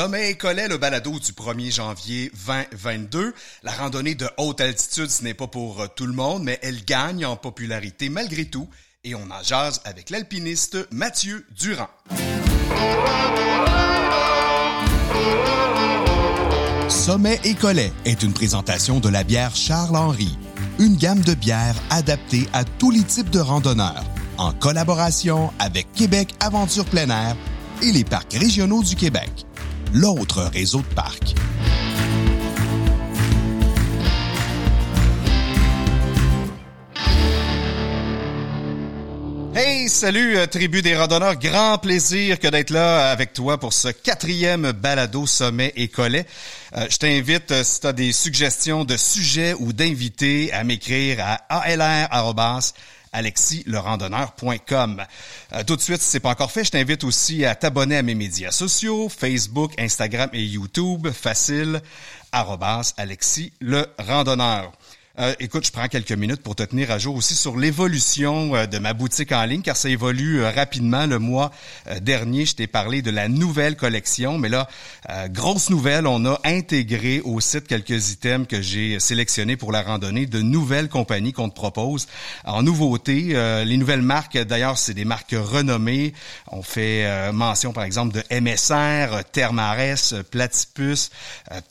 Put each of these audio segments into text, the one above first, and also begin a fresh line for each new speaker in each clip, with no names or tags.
Sommet Collet, le balado du 1er janvier 2022. La randonnée de haute altitude, ce n'est pas pour euh, tout le monde, mais elle gagne en popularité malgré tout. Et on en jase avec l'alpiniste Mathieu Durand. Sommet et Collet est une présentation de la bière Charles-Henri, une gamme de bières adaptée à tous les types de randonneurs, en collaboration avec Québec Aventure Plein Air et les parcs régionaux du Québec l'autre réseau de parcs. Hey, salut, euh, tribu des randonneurs. Grand plaisir que d'être là avec toi pour ce quatrième balado sommet et collet. Euh, je t'invite, euh, si tu as des suggestions de sujets ou d'invités, à m'écrire à alr alexilerandonneur.com. Euh, tout de suite, si c'est pas encore fait, je t'invite aussi à t'abonner à mes médias sociaux, Facebook, Instagram et YouTube, facile, arrobas, Alexis le randonneur. Euh, écoute, je prends quelques minutes pour te tenir à jour aussi sur l'évolution euh, de ma boutique en ligne, car ça évolue euh, rapidement. Le mois dernier, je t'ai parlé de la nouvelle collection, mais là, grosse nouvelle, on a intégré au site quelques items que j'ai sélectionnés pour la randonnée, de nouvelles compagnies qu'on te propose. En nouveauté, les nouvelles marques, d'ailleurs, c'est des marques renommées. On fait mention, par exemple, de MSR, Thermarest, Platypus,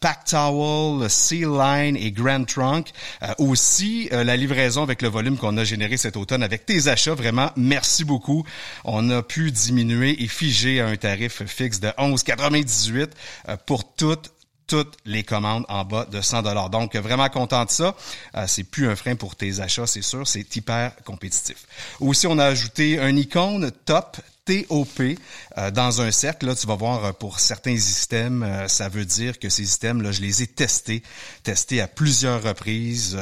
Pack Towel, Sea Line et Grand Trunk aussi euh, la livraison avec le volume qu'on a généré cet automne avec tes achats. Vraiment, merci beaucoup. On a pu diminuer et figer un tarif fixe de 11,98 euh, pour toutes toutes les commandes en bas de 100 dollars. Donc vraiment content de ça. Euh, c'est plus un frein pour tes achats, c'est sûr, c'est hyper compétitif. Aussi on a ajouté un icône top TOP euh, dans un cercle. Là, tu vas voir euh, pour certains systèmes, euh, ça veut dire que ces systèmes, là, je les ai testés, testés à plusieurs reprises,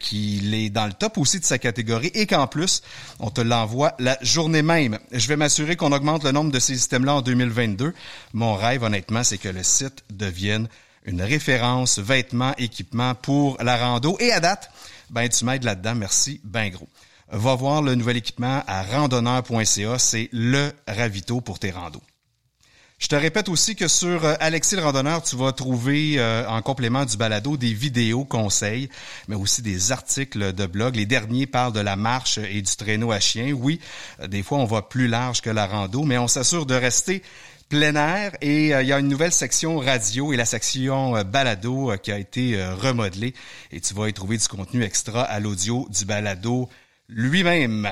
qu'il est dans le top aussi de sa catégorie et qu'en plus, on te l'envoie la journée même. Je vais m'assurer qu'on augmente le nombre de ces systèmes-là en 2022. Mon rêve, honnêtement, c'est que le site devienne une référence vêtements, équipements pour la rando. Et à date, ben tu m'aides là-dedans. Merci, ben gros va voir le nouvel équipement à randonneur.ca. C'est le ravito pour tes randos. Je te répète aussi que sur euh, Alexis le randonneur, tu vas trouver euh, en complément du balado des vidéos conseils, mais aussi des articles de blog. Les derniers parlent de la marche et du traîneau à chien. Oui, euh, des fois on va plus large que la rando, mais on s'assure de rester plein air et il y a une nouvelle section radio et la section balado qui a été remodelée et tu vas y trouver du contenu extra à l'audio du balado lui-même.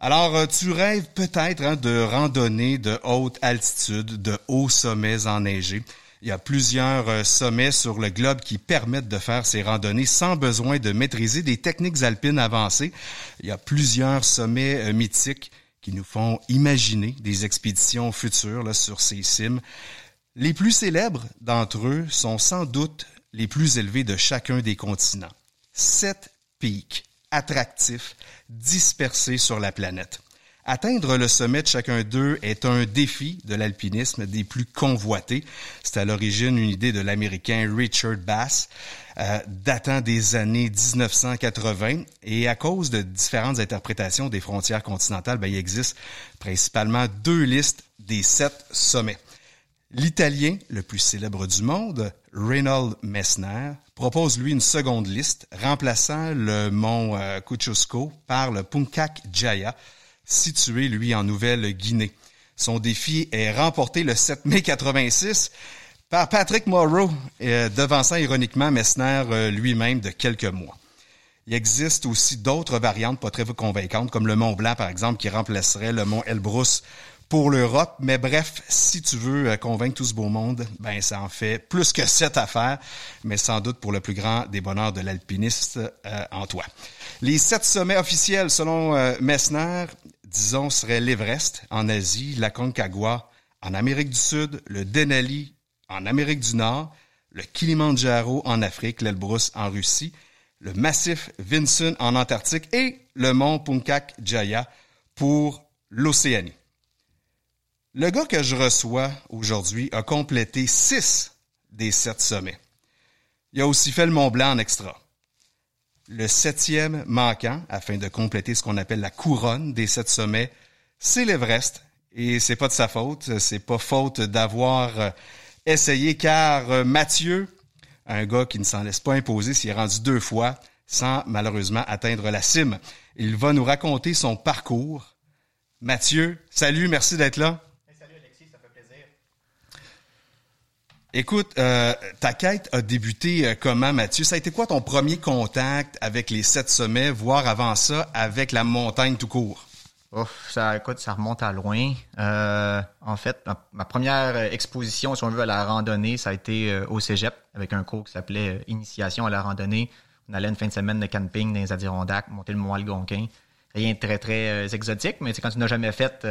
Alors, euh, tu rêves peut-être hein, de randonnées de haute altitude, de hauts sommets enneigés. Il y a plusieurs euh, sommets sur le globe qui permettent de faire ces randonnées sans besoin de maîtriser des techniques alpines avancées. Il y a plusieurs sommets euh, mythiques qui nous font imaginer des expéditions futures là, sur ces cimes. Les plus célèbres d'entre eux sont sans doute les plus élevés de chacun des continents. Sept pics attractifs, dispersés sur la planète. Atteindre le sommet de chacun d'eux est un défi de l'alpinisme des plus convoités. C'est à l'origine une idée de l'Américain Richard Bass, euh, datant des années 1980. Et à cause de différentes interprétations des frontières continentales, ben, il existe principalement deux listes des sept sommets. L'Italien le plus célèbre du monde, Reynold Messner, propose lui une seconde liste, remplaçant le mont euh, Kosciuszko par le Punkak Jaya, situé lui en Nouvelle-Guinée. Son défi est remporté le 7 mai 86 par Patrick Morrow, euh, devançant ironiquement Messner euh, lui-même de quelques mois. Il existe aussi d'autres variantes pas très convaincantes, comme le Mont Blanc, par exemple, qui remplacerait le Mont Elbrus pour l'Europe. Mais bref, si tu veux euh, convaincre tout ce beau monde, ben ça en fait plus que sept affaires, mais sans doute pour le plus grand des bonheurs de l'alpiniste euh, en toi. Les sept sommets officiels, selon euh, Messner, disons, seraient l'Everest en Asie, la Concagua en Amérique du Sud, le Denali en Amérique du Nord, le Kilimandjaro en Afrique, l'Elbrus en Russie, le massif Vinson en Antarctique et le mont Punkak Jaya pour l'Océanie. Le gars que je reçois aujourd'hui a complété six des sept sommets. Il a aussi fait le Mont Blanc en extra. Le septième manquant, afin de compléter ce qu'on appelle la couronne des sept sommets, c'est l'Everest. Et c'est pas de sa faute, c'est pas faute d'avoir essayer car Mathieu, un gars qui ne s'en laisse pas imposer, s'y est rendu deux fois sans malheureusement atteindre la cime. Il va nous raconter son parcours. Mathieu, salut, merci d'être là.
salut Alexis, ça fait plaisir.
Écoute, euh, ta quête a débuté euh, comment, Mathieu? Ça a été quoi ton premier contact avec les sept sommets, voire avant ça, avec la montagne tout court?
Ouf, ça, écoute, ça remonte à loin. Euh, en fait, ma, première exposition, si on veut, à la randonnée, ça a été au cégep, avec un cours qui s'appelait Initiation à la randonnée. On allait une fin de semaine de camping dans les Adirondacks, monter le Mont Algonquin. Rien de très, très exotique, mais quand tu n'as jamais fait,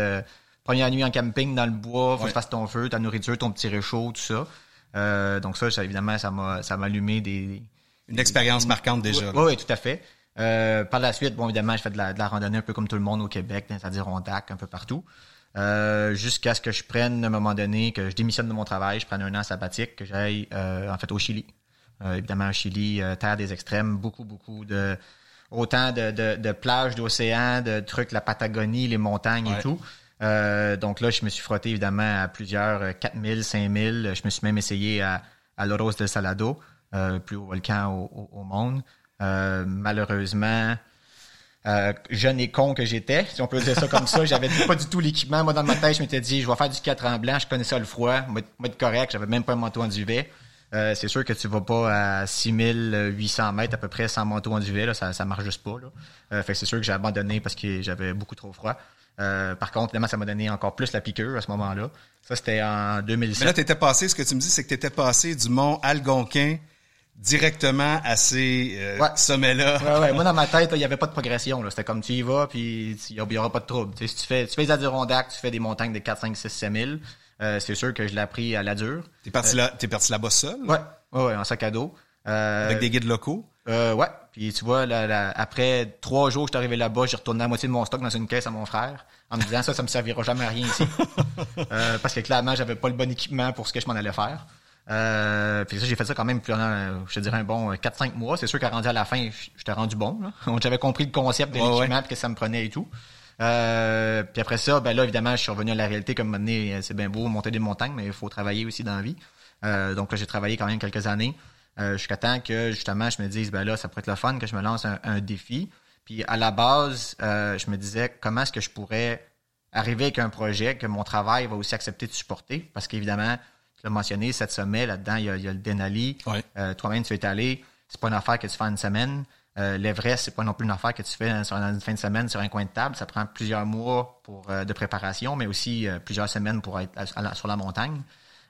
première nuit en camping dans le bois, faut que tu fasses ton feu, ta nourriture, ton petit réchaud, tout ça. Euh, donc ça, évidemment, ça m'a ça m'a allumé des...
Une expérience marquante déjà.
Oui, oui, tout à fait. Euh, par la suite, bon, évidemment, je fais de la, de la, randonnée un peu comme tout le monde au Québec, les Adirondacks, un peu partout. Euh, jusqu'à ce que je prenne, à un moment donné, que je démissionne de mon travail, je prenne un an sabbatique, que j'aille, en fait, au Chili. évidemment, au Chili, terre des extrêmes, beaucoup, beaucoup de... Autant de, de, de plages, d'océans, de trucs, la Patagonie, les montagnes et tout. Euh, donc là, je me suis frotté évidemment à plusieurs 4000, 5000. Je me suis même essayé à, à Loros del Salado, euh, plus haut volcan au, monde. Euh, malheureusement, jeune et con que j'étais, si on peut dire ça comme ça, j'avais pas du tout l'équipement. Moi, dans ma tête, je m'étais dit, je vais faire du 4 en blanc, je connaissais le froid, moi, être correct, j'avais même pas un manteau en duvet. c'est sûr que tu vas pas à 6800 mètres à peu près sans manteau en duvet, là, ça, ça marche juste pas. C'est sûr que j'ai abandonné parce que j'avais beaucoup trop froid. Euh, par contre, évidemment, ça m'a donné encore plus la piqûre à ce moment-là. Ça, c'était en 2007.
Mais là, tu étais passé, ce que tu me dis, c'est que tu étais passé du mont Algonquin directement à ces euh, sommets-là.
Ouais, ouais. Moi, dans ma tête, il n'y avait pas de progression. C'était comme tu y vas, puis il n'y aura pas de trouble. si tu fais, tu fais des Adirondacks, tu fais des montagnes de 4, 5, 6, 7 000, euh, c'est sûr que je l'ai appris à la dure.
T'es parti, là, es parti là-bas seul?
Ouais, ouais, ouais, en sac à dos.
Avec des guides locaux?
Euh, ouais. Puis tu vois, après trois jours, je suis arrivé là-bas, j'ai retourné la moitié de mon stock dans une caisse à mon frère, en me disant ça, ça me servira jamais à rien ici. euh, parce que clairement, j'avais pas le bon équipement pour ce que je m'en allais faire. Euh, puis ça, j'ai fait ça quand même pendant, je te dirais, un bon 4-5 mois. C'est sûr qu'à rendu à la fin, j'étais rendu bon. J'avais compris le concept de l'équipement, que ça me prenait et tout. Euh, puis après ça, ben là, évidemment, je suis revenu à la réalité comme donné, c'est bien beau monter des montagnes, mais il faut travailler aussi dans la vie. Euh, donc là, j'ai travaillé quand même quelques années. Euh, jusqu'à temps que justement je me dise ben là ça pourrait être le fun que je me lance un, défi. Puis à la base euh, je me disais comment est-ce que je pourrais arriver avec un projet que mon travail va aussi accepter de supporter? Parce qu'évidemment tu l'as mentionné cette sommet là-dedans il y a, le Denali. Euh, toi-même tu es allé. C'est pas une affaire que tu fais en une semaine. L'Everest, c'est pas non plus une affaire que tu fais sur une fin de semaine sur un coin de table. Ça prend plusieurs mois pour, de préparation, mais aussi plusieurs semaines pour être sur la montagne.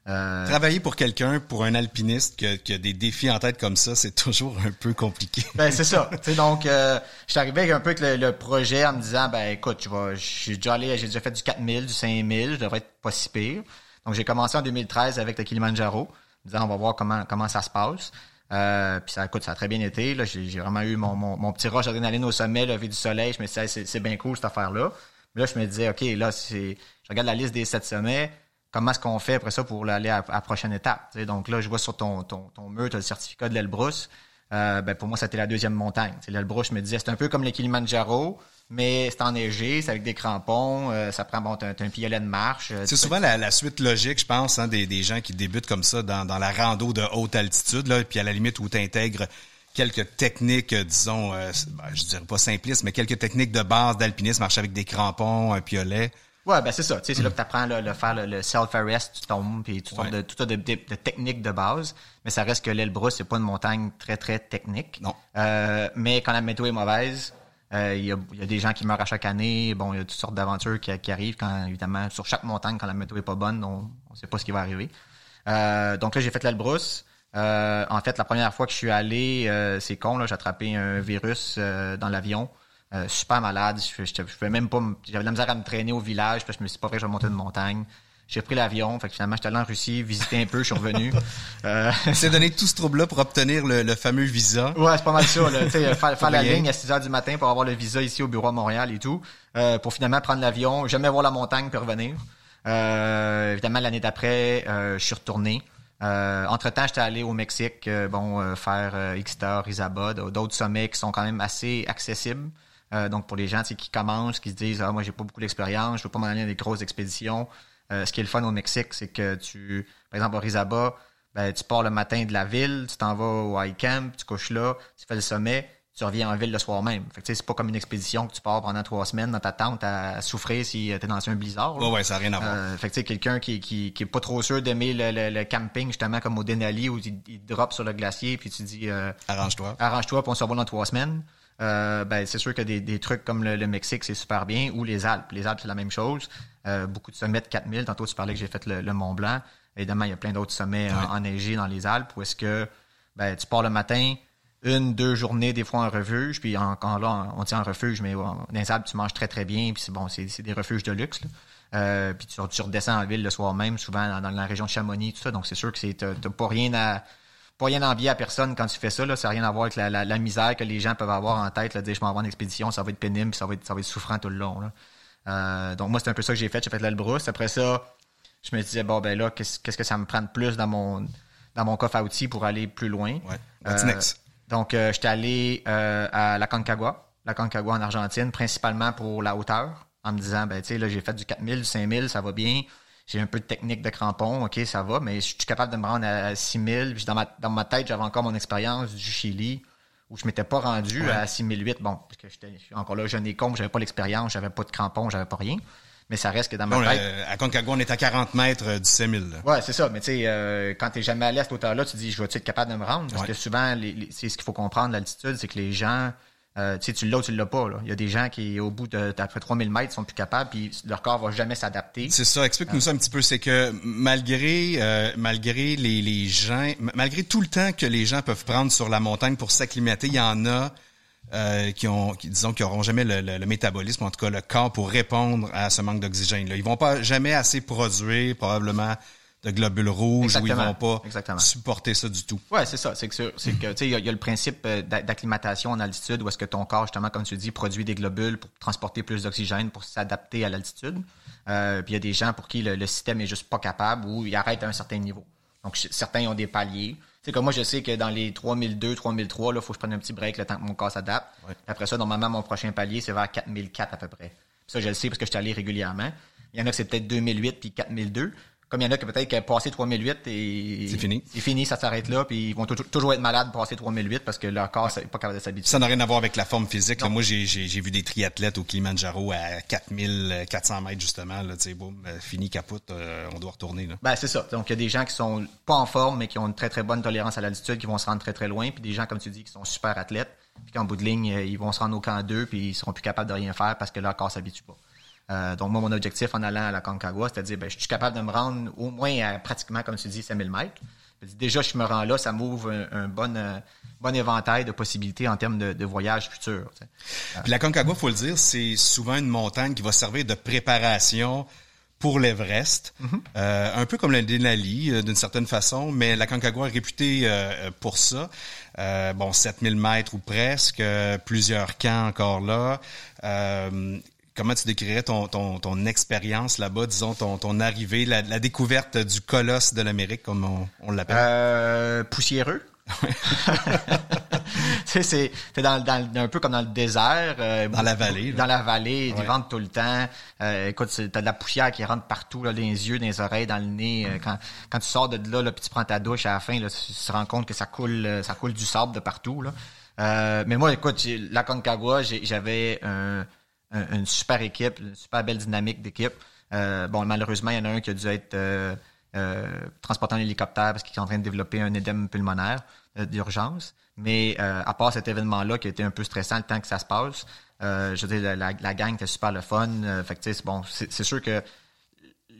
Euh, Travailler pour quelqu'un, pour un alpiniste qui a, des défis en tête comme ça, c'est toujours un peu compliqué.
Ben c'est ça. donc, euh, je suis arrivé un peu avec le, projet en me disant, ben écoute, je vais, j'ai déjà allé, j'ai déjà fait du 4000, du 5000, je devrais être pas si pire. Donc j'ai commencé en 2013 avec le Kilimanjaro, en disant on va voir comment comment ça se passe. Euh, puis ça, écoute, ça a très bien été. Là, j'ai, vraiment eu mon, mon, petit rush d'adrénaline au sommet, lever du soleil. Je me disais, c'est, c'est bien cool cette affaire-là. Mais là, je me disais, ok, là, c'est, je regarde la liste des sept sommets comment est-ce qu'on fait après ça pour aller à, la prochaine étape. Donc là, je vois sur ton, ton, ton mur, tu as le certificat de l'Elbrus. Euh, ben pour moi, c'était la deuxième montagne. L'Elbrus, je me disais, c'est un peu comme le Kilimanjaro, mais c'est enneigé, c'est avec des crampons, euh, ça prend bon, t'as, un piolet de marche.
Euh, c'est souvent la, suite logique, je pense, hein, des, des gens qui débutent comme ça dans, dans la rando de haute altitude, là, puis à la limite où tu intègres quelques techniques, disons, euh, ben, je dirais pas simplistes, mais quelques techniques de base d'alpinisme, marcher avec des crampons, un piolet.
Ouais, ben c'est ça. Tu sais, c'est là que tu apprends le faire le, self-arrest, tu tombes, puis tu de tout de, de, de, techniques de base. Mais ça reste que l'Elbrus, c'est pas une montagne très, très technique.
Non.
Euh, mais quand la météo est mauvaise, euh, il y, a, y, a, des gens qui meurent à chaque année. Bon, il y a toutes sortes d'aventures qui, qui, arrivent quand, évidemment, sur chaque montagne, quand la météo est pas bonne, on ne sait pas ce qui va arriver. Euh, donc là, j'ai fait l'Elbrus. Euh, en fait, la première fois que je suis allé, euh, c'est con, là, j'ai attrapé un virus euh, dans l'avion. Euh, super malade. Je, je, je, même pas, j'avais de la misère à me traîner au village, parce que je me suis pas vrai que je vais monter une montagne. J'ai pris l'avion, fait que finalement j'étais allé en Russie, visiter un peu, je suis revenu.
Euh... C'est donné tout ce trouble-là pour obtenir le, le, fameux visa.
Ouais, c'est pas mal ça. Là, faire, faire la ligne à 6 heures du matin pour avoir le visa ici au bureau à Montréal et tout, euh, pour finalement prendre l'avion, jamais voir la montagne puis revenir. Euh, évidemment l'année d'après, euh, je suis retourné. Euh, entre-temps, j'étais allé au Mexique, bon, faire euh, Ixtar, Isabod, d'autres sommets qui sont quand même assez accessibles. Euh, donc pour les gens qui commencent, qui se disent ah moi j'ai pas beaucoup d'expérience, je veux pas m'en aller dans des grosses expéditions. Euh, ce qui est le fun au Mexique, c'est que tu, par exemple, à Rizaba, ben, tu pars le matin de la ville, tu t'en vas au high camp, tu couches là, tu fais le sommet, tu reviens en ville le soir même. Fait que c'est pas comme une expédition que tu pars pendant trois semaines dans ta tente à, souffrir si t'es dans un blizzard.
Ouais, ouais, ça n'a rien à voir.
Euh, fait que quelqu'un qui, qui, qui est pas trop sûr d'aimer le, le, camping, justement, comme au Denali, où il, il drop sur le glacier, puis tu dis... Euh,
arrange-toi.
Arrange-toi, puis on se revoit dans trois semaines. Euh, ben, c'est sûr que des, des trucs comme le, Mexique, c'est super bien, ou les Alpes. Les Alpes, c'est la même chose. Euh, beaucoup de sommets de 4000. Tantôt, tu parlais que j'ai fait le, Mont Blanc. Évidemment, il y a plein d'autres sommets enneigés dans les Alpes où est-ce que ben, tu pars le matin, une, deux journées, des fois en refuge, puis encore là, on tient en refuge, mais dans les Alpes, tu manges très, très bien, puis c'est bon, c'est des refuges de luxe. Euh, puis tu, tu, redescends en ville le soir même, souvent dans, la région de Chamonix, tout ça. Donc, c'est sûr que c'est t'as pas rien à pas rien envier à personne quand tu fais ça. Là. Ça n'a rien à voir avec la, misère que les gens peuvent avoir en tête. Là, dire je m'en vais en expédition, ça va être pénible, ça va être, ça va être souffrant tout le long. Euh, donc moi, c'est un peu ça que j'ai fait. J'ai fait l'Elbrus. Après ça, je me disais, bon, ben là, qu'est-ce, que ça me prend de plus dans mon, dans mon coffre à outils pour aller plus loin?
Ouais. Euh,
donc, euh, j'étais allé à la Concagua, la Concagua en Argentine, principalement pour la hauteur, en me disant, ben, tu sais, là, j'ai fait du 4000, du 5000, ça va bien j'ai un peu de technique de crampon, ok, ça va, mais je suis capable de me rendre à 6000. Puis dans ma, dans ma tête, j'avais encore mon expérience du Chili où je m'étais pas rendu à 6008. Bon, parce que j'étais encore là, jeune et con, j'avais pas l'expérience, j'avais pas de crampon, j'avais pas rien. Mais ça reste que dans ma tête.
à Concagua, on est à 40 mètres euh, du 6000.
Ouais, c'est ça. Mais tu sais, euh, quand t'es jamais allé à cette hauteur-là, tu te dis, je vais être capable de me rendre? Parce que souvent, c'est ce qu'il faut comprendre, l'altitude, c'est que les gens euh, tu sais, tu l'as ou tu l'as pas. Là. Il y a des gens qui, au bout de d'après 3000 mètres, sont plus capables, puis leur corps va jamais s'adapter.
C'est ça. Explique-nous euh. ça un petit peu. C'est que malgré euh, malgré les, les gens, malgré tout le temps que les gens peuvent prendre sur la montagne pour s'acclimater, il y en a qui ont, qui, disons, qui auront jamais le, le, métabolisme, en tout cas le corps pour répondre à ce manque d'oxygène. Là, ils vont pas jamais assez produire probablement de globules rouges où ils vont pas supporter ça du tout.
Ouais, c'est ça. C'est que, c'est que, tu sais, il y, a le principe euh, d'acclimatation en altitude où est-ce que ton corps, justement, comme tu dis, produit des globules pour transporter plus d'oxygène pour s'adapter à l'altitude. Euh, puis il y a des gens pour qui le, système est juste pas capable ou il arrête à un certain niveau. Donc certains ont des paliers. C'est comme moi, je sais que dans les 3002, 3003, là, faut que je prenne un petit break le temps que mon corps s'adapte. Après ça, normalement, mon prochain palier, c'est vers 4004 à peu près. ça, je le sais parce que je suis allé régulièrement. Il y en a que c'est peut-être 2008 puis 4002. Comme il y en a qui peut-être qui passé 3008 et
c'est fini.
C'est fini, ça s'arrête là, puis ils vont toujours être malades passer 3008 parce que leur corps n'est pas capable de s'habituer.
Ça n'a rien à voir avec la forme physique. moi, j'ai, vu des triathlètes au Kilimanjaro à 4400 mètres justement. Là, boum, euh, fini, capote, euh, on doit retourner. Là.
Ben c'est ça. Donc il y a des gens qui sont pas en forme mais qui ont une très très bonne tolérance à l'altitude, qui vont se rendre très très loin, puis des gens comme tu dis qui sont super athlètes, puis qu'en bout de ligne ils vont se rendre au camp 2 puis ils seront plus capables de rien faire parce que leur corps s'habitue pas. Euh, donc, moi, mon objectif en allant à la Concagua, c'était de dire, ben, je suis capable de me rendre au moins à pratiquement, comme tu dis, 5000 mètres. Déjà, je me rends là, ça m'ouvre un, bon, euh, bon éventail de possibilités en termes de, de voyage futur.
Puis la Concagua, faut le dire, c'est souvent une montagne qui va servir de préparation pour l'Everest, mm-hmm. euh, un peu comme le Denali d'une certaine façon, mais la Concagua est réputée pour ça. bon, 7000 mètres ou presque, plusieurs camps encore là comment tu décrirais ton, ton, ton expérience là-bas, disons, ton, ton arrivée, la, la découverte du colosse de l'Amérique, comme on, on l'appelle?
Euh, poussiéreux. tu sais, c'est dans, dans, un peu comme dans le désert.
Euh, dans la vallée.
Dans la vallée, ouais. ventes tout le temps. Euh, écoute, t'as de la poussière qui rentre partout, là, dans les yeux, dans les oreilles, dans le nez. Euh, quand, quand tu sors de là, là puis tu prends ta douche à la fin, là, tu, te rends compte que ça coule, euh, ça coule du sable de partout. Là. Euh, mais moi, écoute, la Concagua, j'avais un une super équipe, une super belle dynamique d'équipe. Euh, bon, malheureusement, il y en a un qui a dû être euh, euh, transporté en hélicoptère parce qu'il est en train de développer un édème pulmonaire d'urgence. Mais à part cet événement-là qui a été un peu stressant le temps que ça se passe, je veux dire, la, gang était super le fun. fait que, bon, c'est sûr que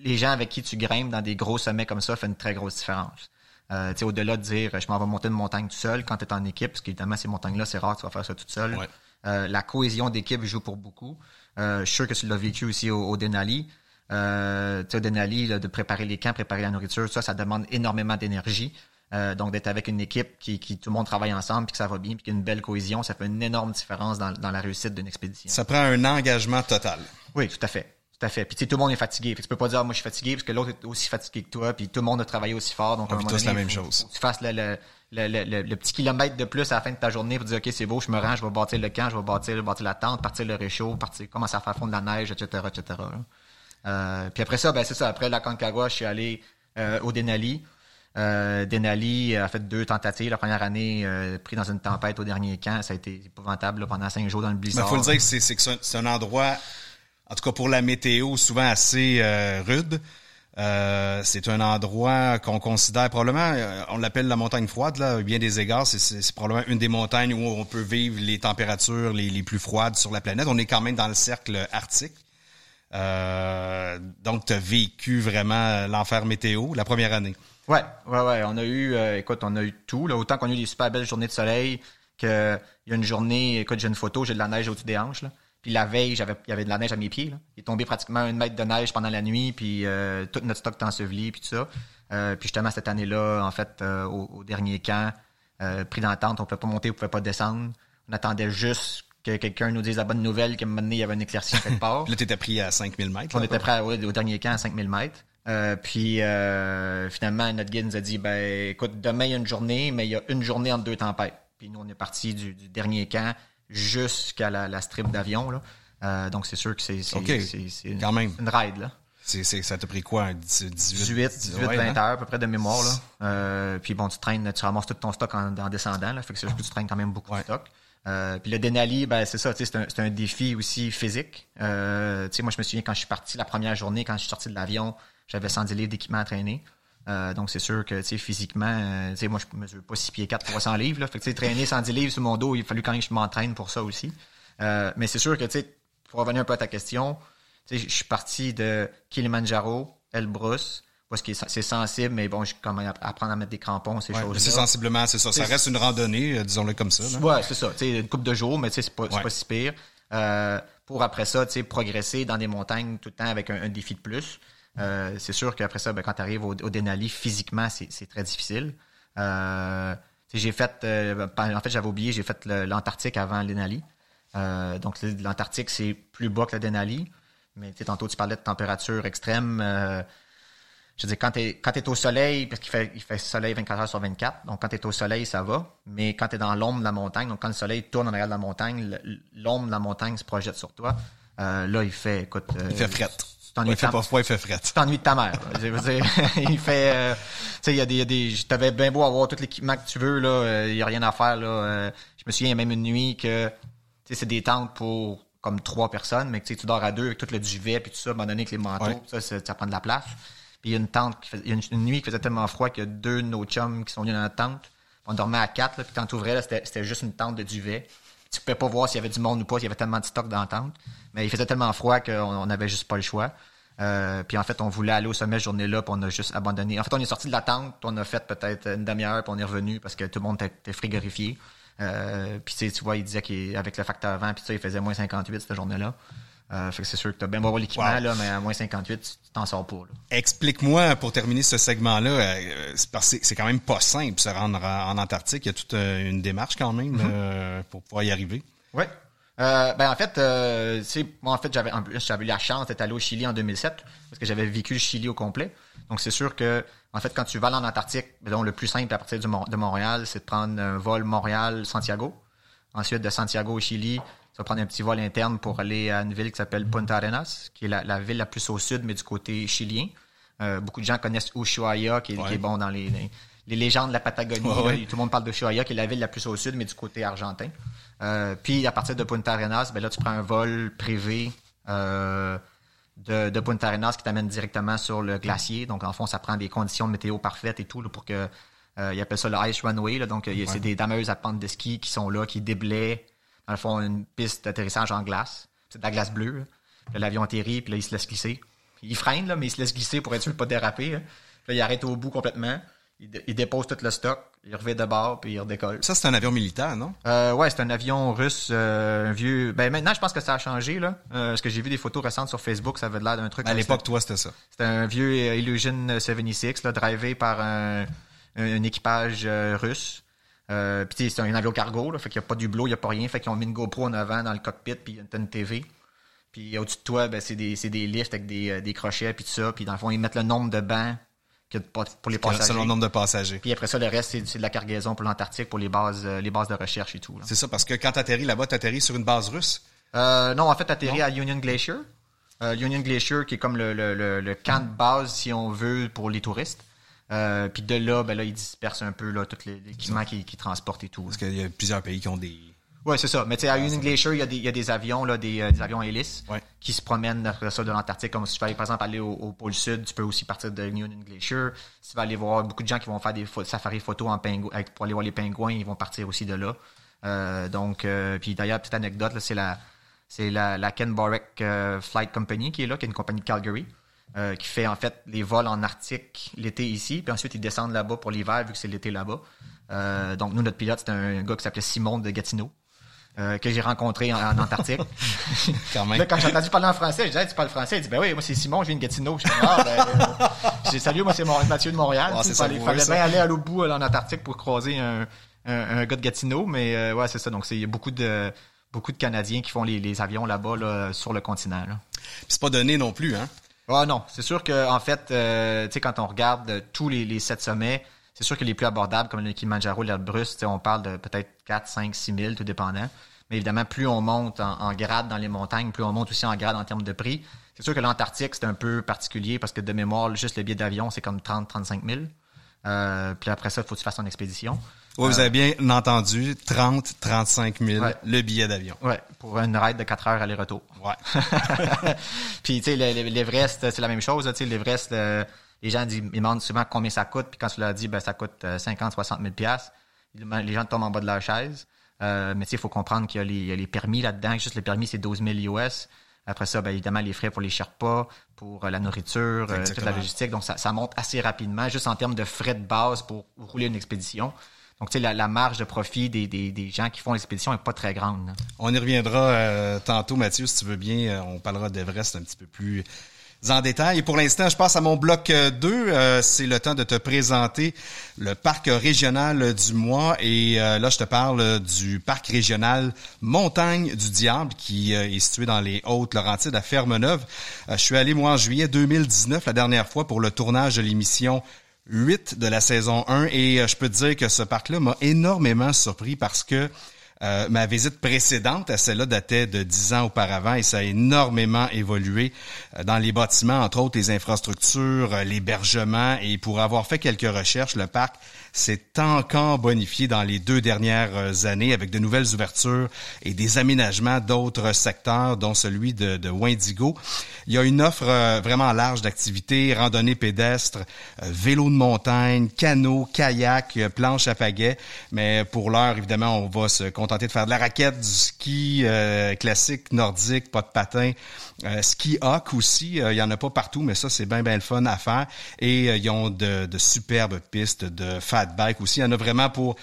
les gens avec qui tu grimpes dans des gros sommets comme ça fait une très grosse différence. Euh, au-delà de dire je m'en vais monter une montagne tout seul quand tu es en équipe, parce qu'évidemment, ces montagnes-là, c'est rare que tu vas faire ça tout seul. Euh, la cohésion d'équipe joue pour beaucoup. Euh, je suis sûr que tu l'as vécu aussi au, Denali. Euh, au Denali, de préparer les camps, préparer la nourriture, ça, ça demande énormément d'énergie. Euh, donc d'être avec une équipe qui, qui, tout le monde travaille ensemble, puis que ça va bien, puis qu'il y a une belle cohésion, ça fait une énorme différence dans, dans la réussite d'une expédition.
Ça prend un engagement total.
Oui, tout à fait. Tout à fait. Puis tu sais, tout le monde est fatigué. Que tu peux pas dire moi je suis fatigué parce que l'autre est aussi fatigué que toi, puis tout le monde a travaillé aussi fort. Donc
on ah, la même chose.
tu fasses le, le, petit kilomètre de plus à la fin de ta journée pour dire OK, c'est beau, je me rends, je vais bâtir le camp, je vais bâtir, bâtir la tente, partir le réchaud, partir, commencer à faire fondre la neige, etc., etc. Euh, puis après ça, ben c'est ça. Après la Concagua, je suis allé euh, au Denali. Euh, Denali a fait deux tentatives. La première année, euh, pris dans une tempête au dernier camp, ça a été épouvantable là, pendant cinq jours dans le blizzard.
il faut le dire que c'est c'est que c'est un- c'est un endroit, en tout cas pour la météo, souvent assez euh, rude. Euh, c'est un endroit qu'on considère probablement, euh, on l'appelle la montagne froide, là, bien des égards. C'est- probablement une des montagnes où on peut vivre les températures les, plus froides sur la planète. On est quand même dans le cercle arctique. Euh, donc, tu as vécu vraiment l'enfer météo la première année.
Ouais, ouais, ouais. On a eu, euh, écoute, on a eu tout. Là, autant qu'on a eu des super belles journées de soleil, que il y a une journée, écoute, j'ai une photo, j'ai de la neige au-dessus des hanches. Là. Puis la veille, j'avais, il y avait de la neige à mes pieds. Là. Il est tombé pratiquement un mètre de neige pendant la nuit, puis euh, tout notre stock est enseveli, puis tout ça. Euh, puis justement, cette année-là, en fait, euh, au, au dernier camp, euh, pris dans la tente, on ne pouvait pas monter, on ne pouvait pas descendre. On attendait juste que quelqu'un nous dise la bonne nouvelle qu'à un moment donné, il y avait une éclaircie quelque part.
Là, tu étais pris à 5000 mètres.
On était prêt ouais, au dernier camp à 5000 mètres. Euh, puis euh, finalement, notre guide nous a dit ben écoute, demain il y a une journée, mais il y a une journée entre deux tempêtes. Puis nous, on est parti du, du dernier camp jusqu'à la, la strip d'avion. là. Euh, donc c'est sûr que c'est c'est-
OK.
c'est- c'est
Quand même.
une ride. Là.
C'est, c'est- ça t'a pris quoi, un 18,
18, 18
ouais,
20
hein?
heures à peu près de mémoire. Là. Euh, puis bon, tu traînes, tu ramasses tout ton stock en, en descendant. Là, fait que c'est que tu traînes quand même beaucoup
Ouais.
de stock. Euh, puis le Denali, ben, c'est ça, tu sais, c'est un, c'est un défi aussi physique. Euh, tu sais, moi, je me souviens quand je suis parti la première journée, quand je suis sorti de l'avion, j'avais 110 livres d'équipement à traîner. Euh, donc, c'est sûr que, tu sais, physiquement, euh, tu sais, moi, je mesure pas 6 pieds 4, 300 livres. Là. Fait que, tu sais, traîner 110 livres sur mon dos, il a fallu quand même que je m'entraîne pour ça aussi. Euh, mais c'est sûr que, tu sais, pour revenir un peu à ta question, tu sais, je suis parti de Kilimanjaro, Elbrus, parce que c'est sensible, mais bon, je quand même apprendre à mettre des crampons, ces
Ouais,
choses-là.
c'est sensiblement, c'est ça. Ça reste une randonnée, disons-le comme ça. là.
Ouais, c'est ça. Tu sais, une coupe de jours, mais c'est pas,
Ouais.
pas si pire. Euh, pour après ça, tu sais, progresser dans des montagnes tout le temps avec un, un défi de plus. Euh, c'est sûr qu'après ça, ben, quand tu arrives au, au Denali, physiquement, c'est très difficile. Euh, j'ai fait, euh, ben, en fait, j'avais oublié, j'ai fait l'Antarctique avant le Denali. Donc, l'Antarctique, c'est plus bas que le Denali. Mais tantôt, tu parlais de température extrême. je veux dire, quand tu es, au soleil, parce qu'il fait, il fait soleil 24 heures sur 24, donc quand tu es au soleil, ça va. Mais quand tu es dans l'ombre de la montagne, donc quand le soleil tourne en arrière de la montagne, l'ombre de la montagne se projette sur toi. Là, il fait, écoute...
Il fait fret.
Tu t'ennuies
Ouais, il fait pas froid, il fait fret.
tu t'ennuies de ta mère. Je veux dire, il fait... euh, tu sais, il y a des... il y a des T'avais bien beau avoir tout l'équipement que tu veux, là, euh, il y a rien à faire, là. euh, je me souviens, il y a même une nuit que... Tu sais, c'est des tentes pour comme trois personnes, mais que tu sais, tu dors à deux avec tout le duvet puis tout ça, à un moment donné avec les manteaux,
Ouais.
ça, ça prend de la place. Puis il y a une tente, qui il y a une, une nuit qui faisait tellement froid qu'il y a deux de nos chums qui sont venus dans la tente. On dormait à quatre, là, puis quand tu ouvrais, c'était juste une tente de duvet. Tu pouvais pas voir s'il y avait du monde ou pas, s'il y avait tellement de stock dans la tente. Mais il faisait tellement froid qu'on on avait juste pas le choix. Euh, puis en fait, on voulait aller au sommet cette journée-là, puis on a juste abandonné. En fait, on est sorti de la tente, on a fait peut-être une demi-heure, puis on est revenu parce que tout le monde était, frigorifié. Euh, puis tu vois, il disait qu'avec le facteur vent, puis ça, il faisait moins 58 cette journée-là. Euh, fait que c'est sûr que t'as bien beau avoir l'équipement,
Wow.
là, mais à moins 58, tu tu t'en sors pas.
Explique-moi, pour terminer ce segment-là, euh, c'est parce que c'est- c'est quand même pas simple se rendre en Antarctique. Il y a toute euh, une démarche quand même
Mm-hmm.
euh, pour pouvoir y arriver.
Euh, ben en fait, euh, tu moi en fait j'avais en plus, j'avais eu la chance d'être allé au Chili en 2007 parce que j'avais vécu le Chili au complet. Donc c'est sûr que en fait quand tu vas en Antarctique, donc, le plus simple à partir du de Montréal, c'est de prendre un vol Montréal-Santiago. Ensuite de Santiago au Chili, tu vas prendre un petit vol interne pour aller à une ville qui s'appelle Punta Arenas, qui est la, la ville la plus au sud mais du côté chilien. Euh, beaucoup de gens connaissent Ushuaia, qui est,
Ouais.
qui est bon dans les, les, les légendes de la Patagonie.
Ouais,
là.
ouais.
Tout le monde parle d'Ushuaia, qui est la ville la plus au sud, mais du côté argentin. Euh, puis à partir de Punta Arenas, ben là, tu prends un vol privé euh, de, de Punta Arenas qui t'amène directement sur le glacier. Donc, en fond, ça prend des conditions de météo parfaites et tout là, pour que. Euh, ils appellent ça le Ice Runway. Là, donc, c'est des dameuses à pente de ski qui sont là, qui déblaient, dans le fond, une piste d'atterrissage en glace. C'est de la glace bleue. l'avion atterrit, puis là, il se laisse glisser. Il freine, là, mais il se laisse glisser pour être sûr de pas déraper. Puis là, il arrête au bout complètement. Il, dé- il dépose tout le stock. Il revient de bord, puis il redécolle.
Ça, c'est un avion militaire, non?
Euh, ouais, c'est un avion russe, euh, un vieux. Ben maintenant, je pense que ça a changé là. Euh, parce que j'ai vu des photos récentes sur Facebook, ça avait l'air d'un truc.
À l'époque, toi, c'était ça.
c'était un vieux Illusion 76, là, drivé par un, un, un équipage euh, russe. Euh, puis c'est un avion cargo, là, fait qu'il n'y a pas d'hublot, il n'y a pas rien, fait qu'ils ont mis une GoPro en avant dans le cockpit, puis une TV. Puis au-dessus de toi, ben, c'est des, lifts avec des, euh, des crochets, puis tout ça. Puis dans le fond, ils mettent le nombre de bancs de pas- pour les passagers.
Selon le nombre de passagers.
Puis après ça, le reste, c'est de la cargaison pour l'Antarctique, pour les bases, euh, les bases de recherche et tout.
C'est ça, parce que quand t'atterris là-bas, t'atterris sur une base russe?
Euh, non, en fait, atterri à Union Glacier. Union Glacier, qui est comme le, le, le, le camp de base, si on veut, pour les touristes. Euh, puis de là, ben là, ils dispersent un peu là, tous les équipements qu'ils qui transportent et tout.
Parce qu'il y a plusieurs pays qui ont des...
Ouais, c'est ça. Mais tu sais, à Union Glacier, il y, a des, il y a des avions, là, des, euh, des avions hélices
Ouais.
qui se promènent ça de l'Antarctique. Comme si tu veux aller, par exemple, aller au, au pôle sud, tu peux aussi partir de Union Glacier. Si tu vas aller voir beaucoup de gens qui vont faire des safaris photos en pour aller voir les pingouins, ils vont partir aussi de là. Euh, donc, euh, puis d'ailleurs, petite anecdote, c'est la, c'est la, la Ken Borek Flight Company qui est là, qui est une compagnie de Calgary, euh, qui fait en fait les vols en Arctique l'été ici, puis ensuite ils descendent là-bas pour l'hiver vu que c'est l'été là-bas. Euh, donc nous, notre pilote, c'était un gars qui s'appelait Simon de Gatineau. euh, que j'ai rencontré en, en Antarctique.
Quand même.
Là, quand j'ai entendu parler en français, je disais, Hey, tu parles français? Il dit, ben oui, moi c'est Simon, je viens de Gatineau. Je dis, ah, ben, euh, j'ai salut, moi c'est Mathieu de Montréal. Il fallait,
savoureux,
fallait
ça.
bien aller à l'autre bout, là, en Antarctique pour croiser un, un, un gars de Gatineau, mais euh, ouais, c'est ça. Donc, il y a beaucoup de, beaucoup de Canadiens qui font les, les avions là-bas, là, sur le continent, là.
Puis c'est pas donné non plus, hein?
Ah non, c'est sûr que en fait, euh, tu sais, quand on regarde euh, tous les, sept sommets, c'est sûr que les plus abordables, comme le Kilimanjaro, l'Elbrus, on parle de peut-être 4, 5, 6 000, tout dépendant. Mais évidemment, plus on monte en, grade dans les montagnes, plus on monte aussi en grade en termes de prix. C'est sûr que l'Antarctique, c'est un peu particulier parce que de mémoire, juste le billet d'avion, c'est comme 30, 35 000. Euh, puis après ça, il faut que tu fasses ton expédition.
Oui, vous avez bien entendu, 30, 35 000
Ouais.
le billet d'avion.
Ouais, pour une ride de 4 heures aller-retour.
Ouais.
puis tu sais, le- le- l'Everest, c'est la même chose. Tu sais, l'Everest, euh, les gens disent- ils demandent souvent combien ça coûte. Puis quand tu leur dis, ben ça coûte euh, 50, 60 000 piastres, les gens tombent en bas de leur chaise. Euh, mais tu sais, il faut comprendre qu'il y, a les- il y a les permis là-dedans. Juste le permis, c'est 12 000 US. Après ça, ben, évidemment, les frais pour les Sherpas, pour euh, la nourriture, euh, toute la logistique. Donc, ça, ça monte assez rapidement, juste en termes de frais de base pour rouler une expédition. Donc, tu sais, la, marge de profit des, des, des gens qui font l'expédition n'est pas très grande.
On y reviendra euh, tantôt, Mathieu, si tu veux bien. Euh, on parlera d'Everest un petit peu plus en détail. Et pour l'instant, je passe à mon bloc 2. c'est le temps de te présenter le parc régional du mois. Et euh, là, je te parle euh, du parc régional Montagne du Diable qui euh, est situé dans les Hautes-Laurentides à Fermeneuve. Euh, je suis allé, moi, en juillet 2019, la dernière fois, pour le tournage de l'émission 8 de la saison 1. Et euh, je peux te dire que ce parc-là m'a énormément surpris parce que euh, ma visite précédente à celle-là datait de dix ans auparavant et ça a énormément évolué euh, dans les bâtiments, entre autres les infrastructures, l'hébergement et pour avoir fait quelques recherches, le parc s'est encore bonifié dans les deux dernières euh, années avec de nouvelles ouvertures et des aménagements d'autres secteurs, dont celui de, de Wendigo. Il y a une offre euh, vraiment large d'activités, randonnée pédestre, euh, vélo de montagne, canot, kayak, euh, planche à pagaie. Mais pour l'heure, évidemment, on va se contenter de faire de la raquette, du ski euh, classique, nordique, pas de patin, euh, ski hawk aussi. Il y en a pas partout, mais ça, c'est bien, bien le fun à faire. Et ils ont de, de superbes pistes de aussi. Il y en a vraiment pour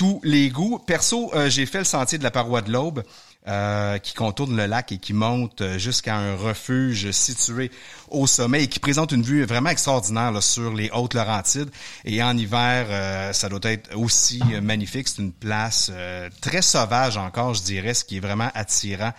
tous les goûts. Perso, euh, j'ai fait le sentier de la paroi de l'aube. Euh, qui contourne le lac et qui monte euh, jusqu'à un refuge situé au sommet et qui présente une vue vraiment extraordinaire sur les Hautes-Laurentides. Et en hiver, ça doit être aussi magnifique. C'est une place très sauvage encore, je dirais, ce qui est vraiment attirant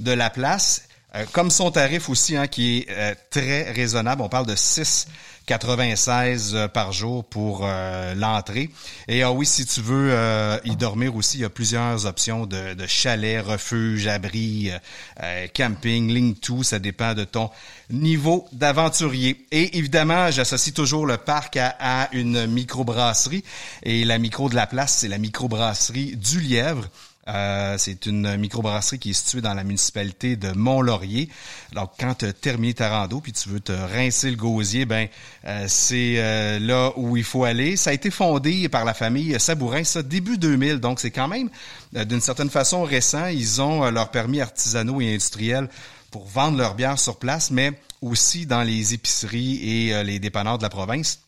de la place. comme son tarif aussi, hein, qui est très raisonnable. On parle de 6 96 euh, par jour pour euh, l'entrée. Et ah oui, si tu veux euh, y dormir aussi, il y a plusieurs options de, de chalet, refuge, abri, euh, euh, camping, ligne tout, ça dépend de ton niveau d'aventurier. Et évidemment, j'associe toujours le parc à, à une microbrasserie et la micro de la place, c'est la microbrasserie du Lièvre. Euh, c'est une microbrasserie qui est située dans la municipalité de Mont-Laurier. Donc, quand tu as terminé ta rando puis tu veux te rincer le gosier, ben euh, c'est euh, là où il faut aller. Ça a été fondé par la famille Sabourin, ça début 2000. Donc, c'est quand même d'une certaine façon récent. Ils ont euh, leur permis artisanaux et industriels pour vendre leur bière sur place, mais aussi dans les épiceries et les dépanneurs de la province.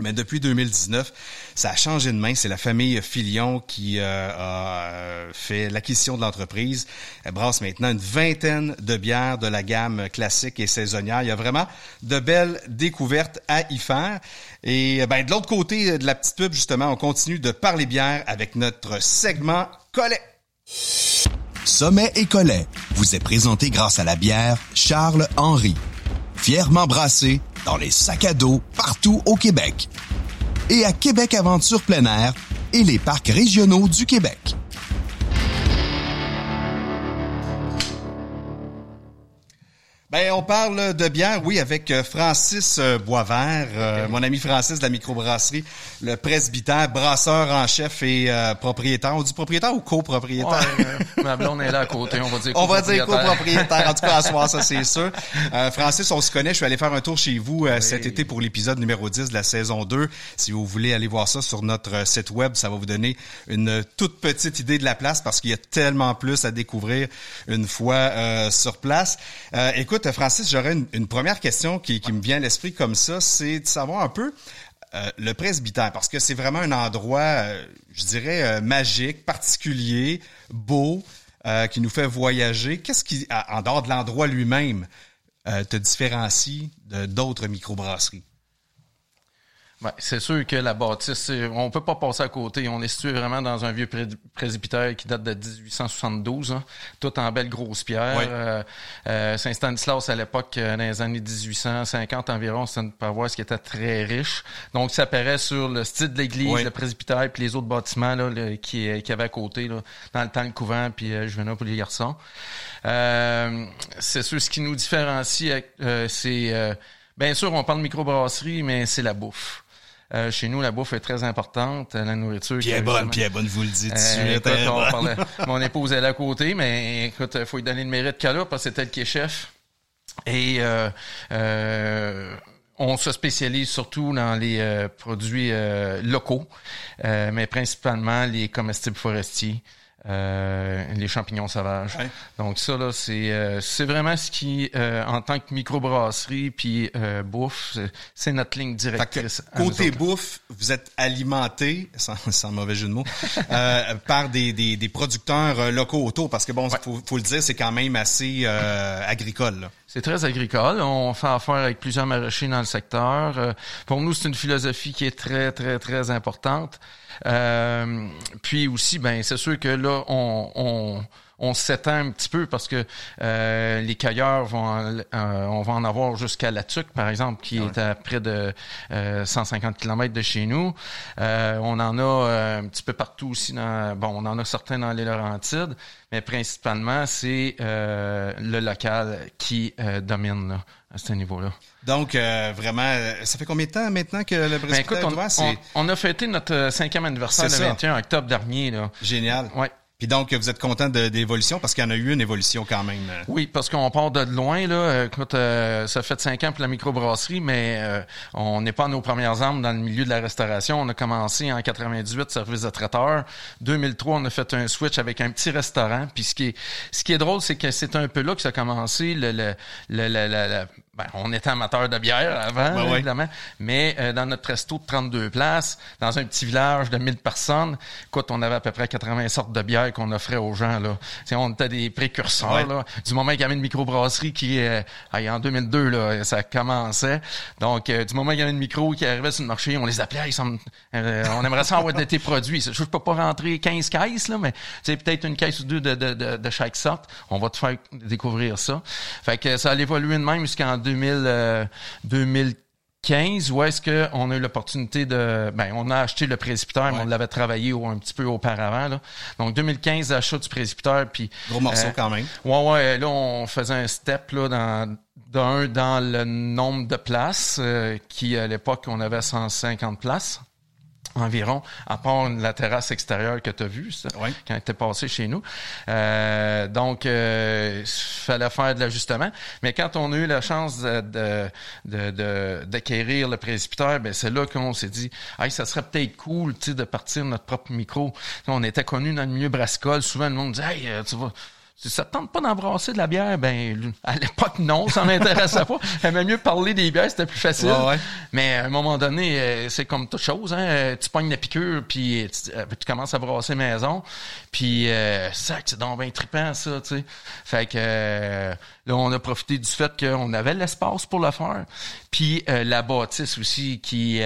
Mais depuis 2019, ça a changé de main. C'est la famille Filion qui euh, a euh, fait l'acquisition de l'entreprise. Elle brasse maintenant une vingtaine de bières de la gamme classique et saisonnière. Il y a vraiment de belles découvertes à y faire. Et ben, de l'autre côté de la petite pub, justement, on continue de parler bière avec notre segment collet.
Sommet et Collet vous est présenté grâce à la bière Charles Henry, fièrement brassée dans les sacs à dos partout au Québec. Et à Québec Aventure plein air et les parcs régionaux du Québec.
Ben, on parle de bière, oui, avec euh, Francis euh, Boisvert, euh, mon ami Francis de la microbrasserie, le presbytère, brasseur en chef et propriétaire. On dit propriétaire ou copropriétaire?
Ouais, ma blonde est là à côté, on va dire
On va dire copropriétaire, en tout cas à soir, ça c'est sûr. Francis, on se connaît, je suis allé faire un tour chez vous cet été pour l'épisode numéro 10 de la saison 2. Si vous voulez aller voir ça sur notre site web, ça va vous donner une toute petite idée de la place parce qu'il y a tellement plus à découvrir une fois sur place. écoute, Francis, j'aurais une, première question qui, me vient à l'esprit comme ça, c'est de savoir un peu euh, le presbytère, parce que c'est vraiment un endroit, euh, je dirais, euh, magique, particulier, beau, qui nous fait voyager. Qu'est-ce qui, en dehors de l'endroit lui-même, te différencie d'autres microbrasseries?
Ben, c'est sûr que la bâtisse, on peut pas passer à côté. On est situé vraiment dans un vieux presbytère qui date de 1872, hein. tout en belle grosse pierre. Euh, euh, Saint-Stanislas, à l'époque, euh, dans les années 1850 environ, c'était une paroisse qui était très riche. Donc, ça apparaît sur le style de l'église, le presbytère, puis les autres bâtiments là, qui, qui avaient à côté, là, dans le temps le couvent, puis euh, Juvenal pour les garçons. c'est sûr, ce qui nous différencie, c'est... Bien sûr, on parle de microbrasserie, mais c'est la bouffe. Euh, chez nous, la bouffe est très importante, la nourriture.
Puis elle est bonne, puis elle est bonne, vous le dites. Euh,
écoute, on mon épouse est là à côté, mais écoute, il faut lui donner le mérite qu'elle a parce que c'est elle qui est chef. Et euh, euh, on se spécialise surtout dans les euh, produits locaux, mais principalement les comestibles forestiers. Euh, les champignons sauvages. Donc ça là, c'est euh, c'est vraiment ce qui, euh, en tant que microbrasserie puis bouffe, c'est notre ligne directrice.
côté bouffe, vous êtes alimenté, sans, sans mauvais jeu de mots, par des, des, des, producteurs locaux autour, parce que bon, faut, faut le dire, c'est quand même assez agricole.
C'est très agricole. On fait affaire avec plusieurs maraîchers dans le secteur. pour nous, c'est une philosophie qui est très très très importante. Euh, puis aussi, ben c'est sûr que là, on, on on s'étend un petit peu parce que euh, les cueilleurs vont, euh, on va en avoir jusqu'à La Tuque, par exemple, qui est à près de 150 km de chez nous. on en a un petit peu partout aussi. Dans, bon, on en a certains dans les Laurentides, mais principalement c'est le local qui domine là, à ce niveau-là.
Donc, euh, vraiment, euh, ça fait combien de temps maintenant que le président
ben, écoute, on, a fêté notre euh, cinquième anniversaire le 21 octobre dernier. Là.
Génial.
Ouais.
Puis donc, vous êtes content de, l'évolution parce qu'il y en a eu une évolution quand même.
Oui, parce qu'on part de loin. Là. Écoute, ça fait cinq ans pour la microbrasserie, mais on n'est pas nos premières armes dans le milieu de la restauration. On a commencé en 98, service de traiteur. 2003, on a fait un switch avec un petit restaurant. Puis ce qui est, ce qui est drôle, c'est que c'est un peu là que ça a commencé le, le, le, le ben, on était amateur de bière avant, ben évidemment, mais euh, dans notre resto de 32 places, dans un petit village de 1000 personnes, écoute, on avait à peu près 80 sortes de bières qu'on offrait aux gens. Là. on était des précurseurs. Là. Du moment qu'il y avait une microbrasserie qui, euh, en 2002, là, ça commençait. Donc, euh, du moment qu'il y avait une micro qui arrivait sur le marché, on les appelait, on aimerait ça avoir de tes produits. Je peux pas rentrer 15 caisses, là, mais peut-être une caisse ou deux de, de, de, de, chaque sorte. On va te faire découvrir ça. Fait que ça a évolué de même jusqu'en 2000, 2015, euh, où est-ce qu'on a eu l'opportunité de... Ben, on a acheté le précipiteur, mais on l'avait travaillé un petit peu auparavant. Là. Donc, 2015, achat du précipiteur, puis...
Gros morceau euh, quand même.
Ouais, ouais, là, on faisait un step là, dans d'un dans le nombre de places, euh, qui à l'époque, on avait 150 places environ, à part la terrasse extérieure que tu as vue quand tu es passé chez nous. Euh, donc, euh, fallait faire de l'ajustement. Mais quand on a eu la chance de, de, d'acquérir le précipiteur, ben c'est là qu'on s'est dit, hey, ça serait peut-être cool de partir notre propre micro. On était connus dans le milieu brassicole. Souvent, le monde disait, hey, euh, tu vas ça te tente pas d'embrasser de la bière, ben à l'époque non, ça m'intéressait pas. J'aimais mieux parler des bières, c'était plus facile. Mais à un moment donné, euh, c'est comme toute chose, hein. Tu pognes la piqûre, puis tu, euh, tu commences à brasser maison, puis euh, ça, c'est donc bien trippant ça, tu sais. Fait que là, on a profité du fait qu'on avait l'espace pour le faire, puis la bâtisse aussi qui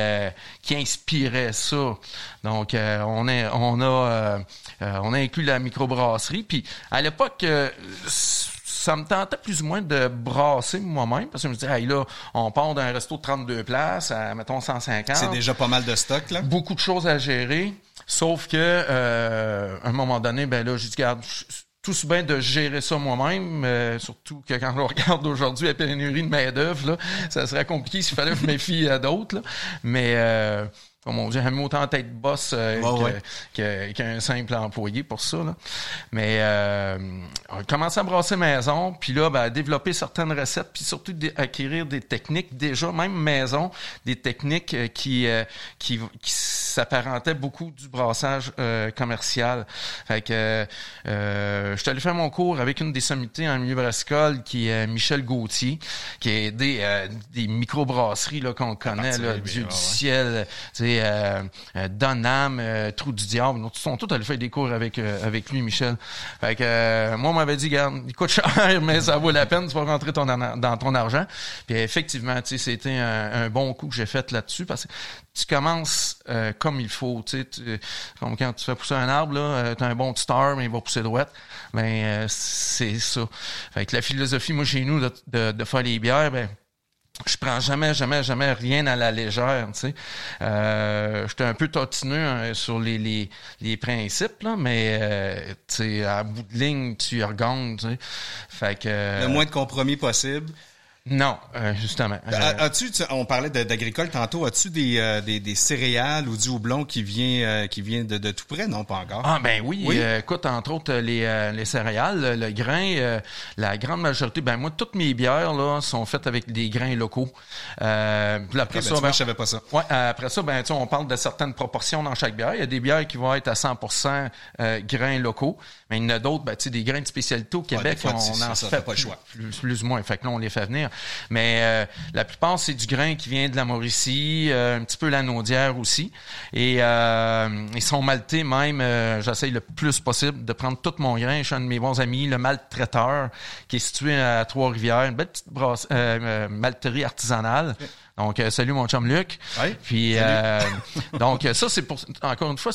qui inspirait ça. Donc on est, on a euh, on a inclus la microbrasserie. Puis à l'époque, euh, ça me tentait plus ou moins de brasser moi-même parce que je me disais, hey, là, on part d'un resto de 32 places à, mettons, 150.
C'est déjà pas mal de stock, là.
Beaucoup de choses à gérer. Sauf que, euh, à un moment donné, ben là, j'ai dit, regarde, tout bien de gérer ça moi-même, euh, surtout que quand on regarde aujourd'hui la pénurie de main-d'œuvre, ça serait compliqué s'il fallait que je méfie à d'autres. Mais euh, comme on dit, j'aime autant tête boss euh, qu'un simple employé pour ça. Là. Mais euh, on a commencé à brasser maison, puis là, ben, développer certaines recettes, puis surtout acquérir des techniques, déjà, même maison, des techniques euh, qui, euh, qui, qui s'apparentaient beaucoup du brassage commercial. Fait que je suis allé faire mon cours avec une des sommités en milieu brassicole, qui est Michel Gauthier, qui a aidé des microbrasseries qu'on connaît, là, Dieu du ciel, euh, euh, Donham, euh, Trou du Diable. Nous sont tous allés faire des cours avec avec lui, Michel. Fait que moi, on m'avait dit, garde, il coûte cher, mais ça vaut la peine, tu vas rentrer ton, dans ton argent. Puis effectivement, tu c'était un, bon coup que j'ai fait là-dessus parce que tu commences comme il faut. Tu comme quand tu fais pousser un arbre, là, t'as un bon star, mais il va pousser droite. Ben c'est ça. Fait que la philosophie, moi, chez nous, de, de, de faire les bières, ben je prends jamais, jamais, jamais rien à la légère, tu sais. Euh, J'étais un peu totineux hein, sur les, les, les, principes, là, mais euh, tu sais, à bout de ligne, tu y tu sais. Fait que...
Le moins de compromis possible.
Non, euh, justement.
Euh, as-tu, on parlait d'agricole tantôt, as-tu des, euh, des, des, céréales ou du houblon qui vient qui vient de, de, tout près? Non, pas encore.
Ah ben oui, écoute, entre autres, les, les céréales, le, grain, la grande majorité, ben moi, toutes mes bières là sont faites avec des grains locaux.
Euh, après ben, ça, ben, je savais pas ça.
Ouais, après ça, ben tu on parle de certaines proportions dans chaque bière. Il y a des bières qui vont être à 100% grains locaux, mais il y en a d'autres, ben tu sais, des grains de spécialité au Québec, on, en fait pas le choix. Plus, plus, ou moins. Fait que là, on les fait venir. Mais euh, la plupart, c'est du grain qui vient de la Mauricie, euh, un petit peu la Naudière aussi. Et euh, ils sont maltés même. J'essaye le plus possible de prendre tout mon grain. Je suis un de mes bons amis, le maltraiteur, qui est situé à Trois-Rivières, une belle petite brasse, malterie artisanale. Donc, salut mon chum Luc.
Oui,
Puis, donc, ça, c'est pour... Encore une fois,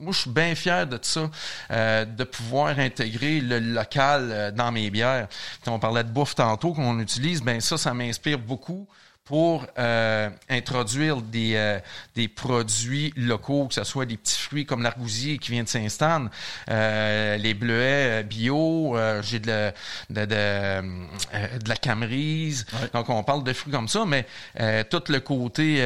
moi, je suis bien fier de ça, de pouvoir intégrer le local dans mes bières. on parlait de bouffe tantôt qu'on utilise. Ben ça, ça m'inspire beaucoup pour euh, introduire des, euh, des produits locaux, que ce soit des petits fruits comme l'argousier qui vient de Saint-Stan, euh, les bleuets bio, j'ai de, de, de, de, la camerise. Donc, on parle de fruits comme ça, mais tout le côté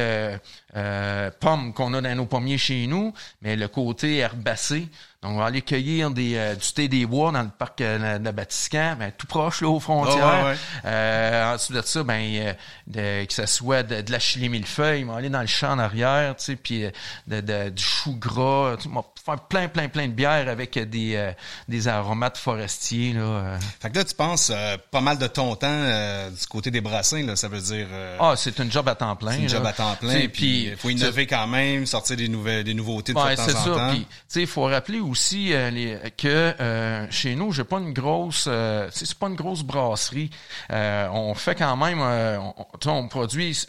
pomme qu'on a dans nos pommiers chez nous, mais le côté herbacé, donc, on va aller cueillir des, euh, du thé des bois dans le parc euh, de Batiscan, ben, tout proche là, aux frontières. Euh, ensuite de ça, ben, de, que ce soit de, de la chili millefeuille, on va aller dans le champ en arrière, tu sais, puis de, du chou gras. Tu faire plein, plein, plein de bières avec des, des aromates forestiers. Là.
Fait que là, tu penses pas mal de ton temps du côté des brassins, là, ça veut dire...
ah, c'est une job à temps plein. C'est
une job à temps plein. Puis il faut innover quand même, sortir des, nouvelles, des nouveautés de temps en temps. c'est ça. Puis, tu
sais, il faut rappeler où aussi euh, que euh, chez nous, j'ai pas une grosse, euh, c'est pas une grosse brasserie. on fait quand même, on, on produit,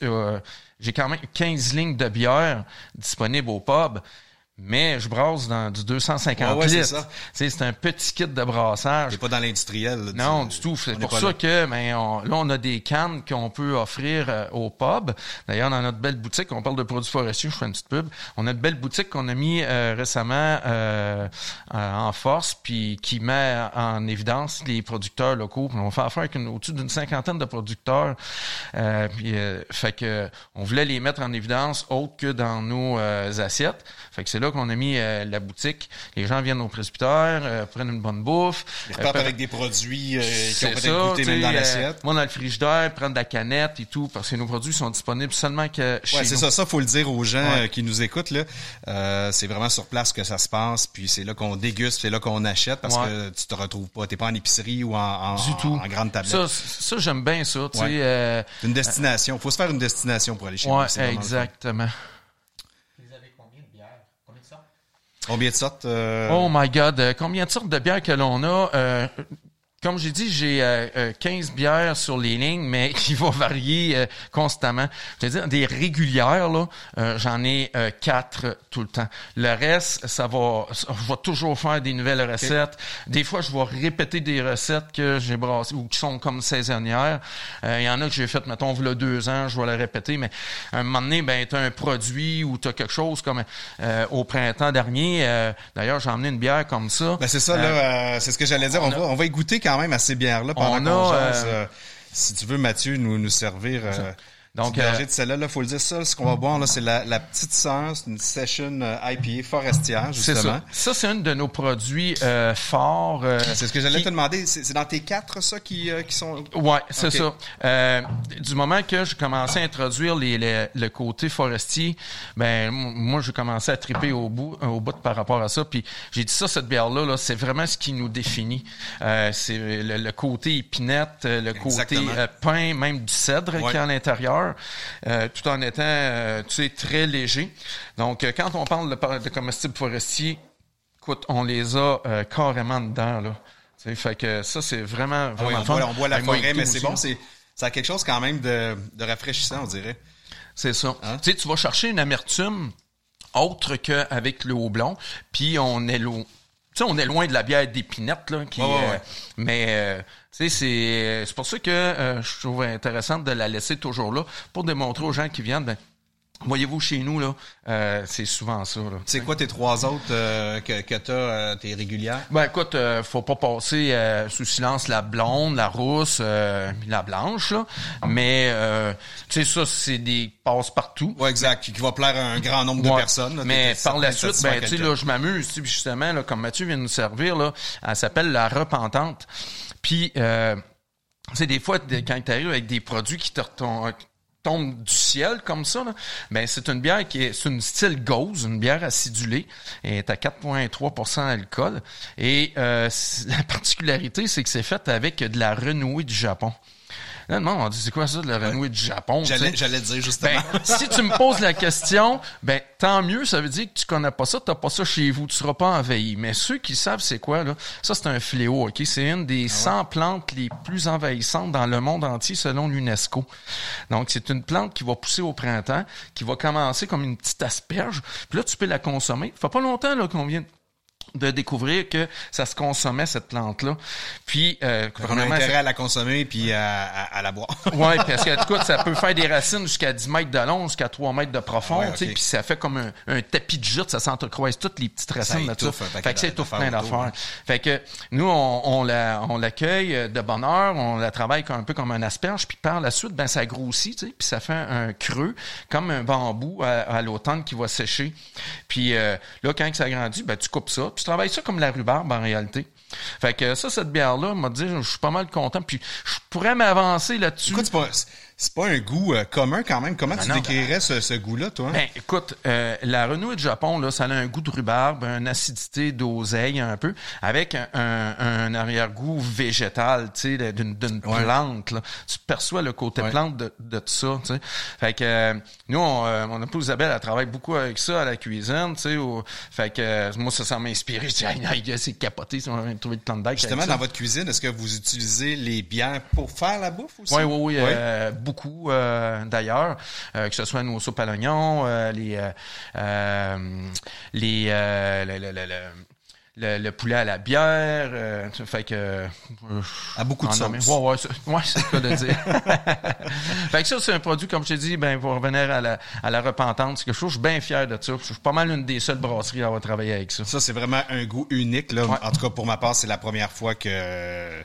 j'ai quand même 15 lignes de bière disponibles au pub. Mais je brasse dans du 250 ouais, litres. C'est un petit kit de brassage.
Pas dans l'industriel.
Non, du tout. C'est pour ça que ben, on, là, on a des cannes qu'on peut offrir euh, au pub. D'ailleurs, dans notre belle boutique, on parle de produits forestiers, je fais une petite pub. On a une belle boutique qu'on a mis euh, récemment euh, en force, puis qui met en évidence les producteurs locaux. on fait affaire avec au-dessus d'une cinquantaine de producteurs. puis, fait que on voulait les mettre en évidence autre que dans nos assiettes. Fait que c'est là qu'on a mis euh, la boutique. Les gens viennent au presbytère, euh, prennent une bonne bouffe.
Ils repartent euh, avec des produits qui ont peut-être goûté même dans l'assiette.
moi, dans le frigidaire, prendre de la canette et tout, parce que nos produits sont disponibles seulement que chez
ouais, c'est ça. Ça, faut le dire aux gens qui nous écoutent. Là, c'est vraiment sur place que ça se passe. Puis c'est là qu'on déguste, c'est là qu'on achète, parce que tu te retrouves pas. T'es pas en épicerie ou en, du tout. en grande tablette.
Ça, ça j'aime bien ça.
Ouais. une destination. faut se faire une destination pour aller chez
ouais, exactement.
Combien de sortes? Euh?
Oh my God, euh, combien de sortes de bières que l'on a? Euh, comme j'ai dit, j'ai euh, euh, 15 bières sur les lignes, mais qui vont varier euh, constamment. Je veux dire, des régulières, là, euh, j'en ai euh, quatre tout le temps. Le reste, ça va, je vais toujours faire des nouvelles recettes. Des fois, je vais répéter des recettes que j'ai brassées ou qui sont comme saisonnières. Euh, Il y en a que j'ai fait, mettons, il y a deux ans, je vais les répéter, mais à un moment donné, ben, t'as un produit ou t'as quelque chose comme euh, au printemps dernier. euh, D'ailleurs, j'ai emmené une bière comme ça.
Ben c'est ça, là, euh, c'est ce que j'allais dire. On,
on a-
va, on va y goûter quand même à ces bières-là pendant
On
qu'on
a,
jase,
euh,
euh, Si tu veux, Mathieu, nous, nous servir euh,
Donc, euh,
de celle-là, là, faut le dire ça, ce qu'on va boire, là, c'est la, la petite sœur, c'est une session euh, IPA forestière,
C'est
justement.
ça. Ça, c'est un de nos produits euh, forts. euh,
C'est ce que j'allais
qui-
te demander. C'est c'est dans tes quatre, ça, qui, euh, qui sont...
Ouais, c'est ça. Euh, du moment que j'ai commencé à introduire les, les- le côté forestier, ben moi j'ai commencé à triper au bout, au bout par rapport à ça. Puis j'ai dit ça, cette bière-là, là, c'est vraiment ce qui nous définit. Euh, c'est le, le côté épinette, le côté
Exactement.
pain, même du cèdre
Ouais.
qui est à l'intérieur, euh, tout en étant, euh, tu sais, très léger. Donc euh, quand on parle de, comestibles forestiers, écoute, on les a carrément dedans là. Tu sais, fait que ça c'est vraiment
Ah oui,
vraiment
on,
fun.
boit, on boit la
Hey,
forêt, mais c'est bon, c'est ça a quelque chose quand même de, de rafraîchissant, on dirait.
C'est ça.
Hein?
Tu sais, tu vas chercher une amertume autre qu'avec le houblon, puis on est loin. Tu sais, on est loin de la bière d'épinette, là, qui,
Ouais, ouais,
euh, mais, euh, tu sais, c'est, c'est pour ça que euh, je trouve intéressant de la laisser toujours là, pour démontrer aux gens qui viennent, ben, voyez-vous, chez nous, là, euh, c'est souvent ça, là.
C'est quoi tes trois autres euh, que, que t'as, euh, tes régulières?
Ben écoute, euh, faut pas passer euh, sous silence la blonde, la rousse, euh, la blanche, là. mais euh, tu sais ça, c'est des passe partout.
Ouais, exact, qui, qui va plaire à un grand nombre de
Ouais.
personnes. là.
Mais par la suite, ben, tu sais, là, je m'amuse, tu justement, là, comme Mathieu vient de nous servir, là, elle s'appelle la repentante. Puis, euh, tu sais, des fois, quand tu arrives avec des produits qui te retom- tombent du ciel comme ça, là, ben, c'est une bière qui est, c'est une style gauze, une bière acidulée, elle est à 4,3% d'alcool. Et euh, la particularité, c'est que c'est fait avec de la renouée du Japon. Là, le monde, on dit, c'est quoi ça, de la renouée du Japon?
J'allais, dire justement.
Ben, si tu me poses la question, ben tant mieux, ça veut dire que tu connais pas ça, t'as pas ça chez vous, tu seras pas envahi. Mais ceux qui savent c'est quoi là, ça c'est un fléau, ok? C'est une des 100 plantes les plus envahissantes dans le monde entier selon l'UNESCO. Donc c'est une plante qui va pousser au printemps, qui va commencer comme une petite asperge, puis là tu peux la consommer. Fait pas longtemps là qu'on vient de découvrir que ça se consommait cette plante là. Puis euh,
on a intérêt à la consommer puis à, à- à la boire.
Ouais, parce que écoute, ça peut faire des racines jusqu'à 10 mètres de long, jusqu'à 3 mètres de profond,
Ouais,
puis ça fait comme un, un tapis de jute, ça s'entrecroise toutes les petites racines
paquet
Fait que ça étouffe plein d'affaires. Fait que nous, on, on la- on l'accueille euh, de bonne heure, on la travaille un peu comme un asperge, puis par la suite, ben ça grossit, tu sais, puis ça fait un creux, comme un bambou à, à l'automne qui va sécher. Puis euh, là, quand ça grandit, ben tu coupes ça, puis tu travailles ça comme la rhubarbe en réalité. Fait que ça, cette bière-là, m'a dit, je suis pas mal content, puis je pourrais m'avancer là-dessus.
C'est pas un goût euh, commun quand même. Comment tu
non,
décrirais ce, ce goût-là, toi?
Ben, écoute, euh, la renouée du Japon, là, ça a un goût de rhubarbe, une acidité d'oseille un peu, avec un, un- arrière-goût végétal, tu sais, de- d'une
Ouais.
plante. Là. Tu perçois le côté
Ouais.
plante de, de tout ça, tu sais. Fait que euh, nous, on, euh, mon épouse Isabelle, elle travaille beaucoup avec ça à la cuisine, tu sais. au- Fait que euh, moi, ça, ça m'a inspiré. Je dis, aïe, c'est capoté, si on va trouver plan de deck.
Justement,
avec ça.
dans votre cuisine, est-ce que vous utilisez les bières pour faire la bouffe aussi?
Oui, oui, oui,
Ouais.
Beaucoup euh, d'ailleurs, euh, que ce soit nos soupes à l'oignon, euh, les les le, le- le- le- le- le poulet à la bière, euh, fait que euh,
À beaucoup de
nommer.
sauces.
Ouais, ouais, c'est- ouais, c'est le cas de dire. fait que ça, c'est un produit, comme je t'ai dit, ben, pour revenir à la, à la repentante, c'est quelque chose, je suis bien fier de ça. Je suis pas mal une des seules brasseries à avoir travaillé avec ça.
Ça, c'est vraiment un goût unique. Là.
Ouais.
En tout cas, pour ma part, c'est la première fois que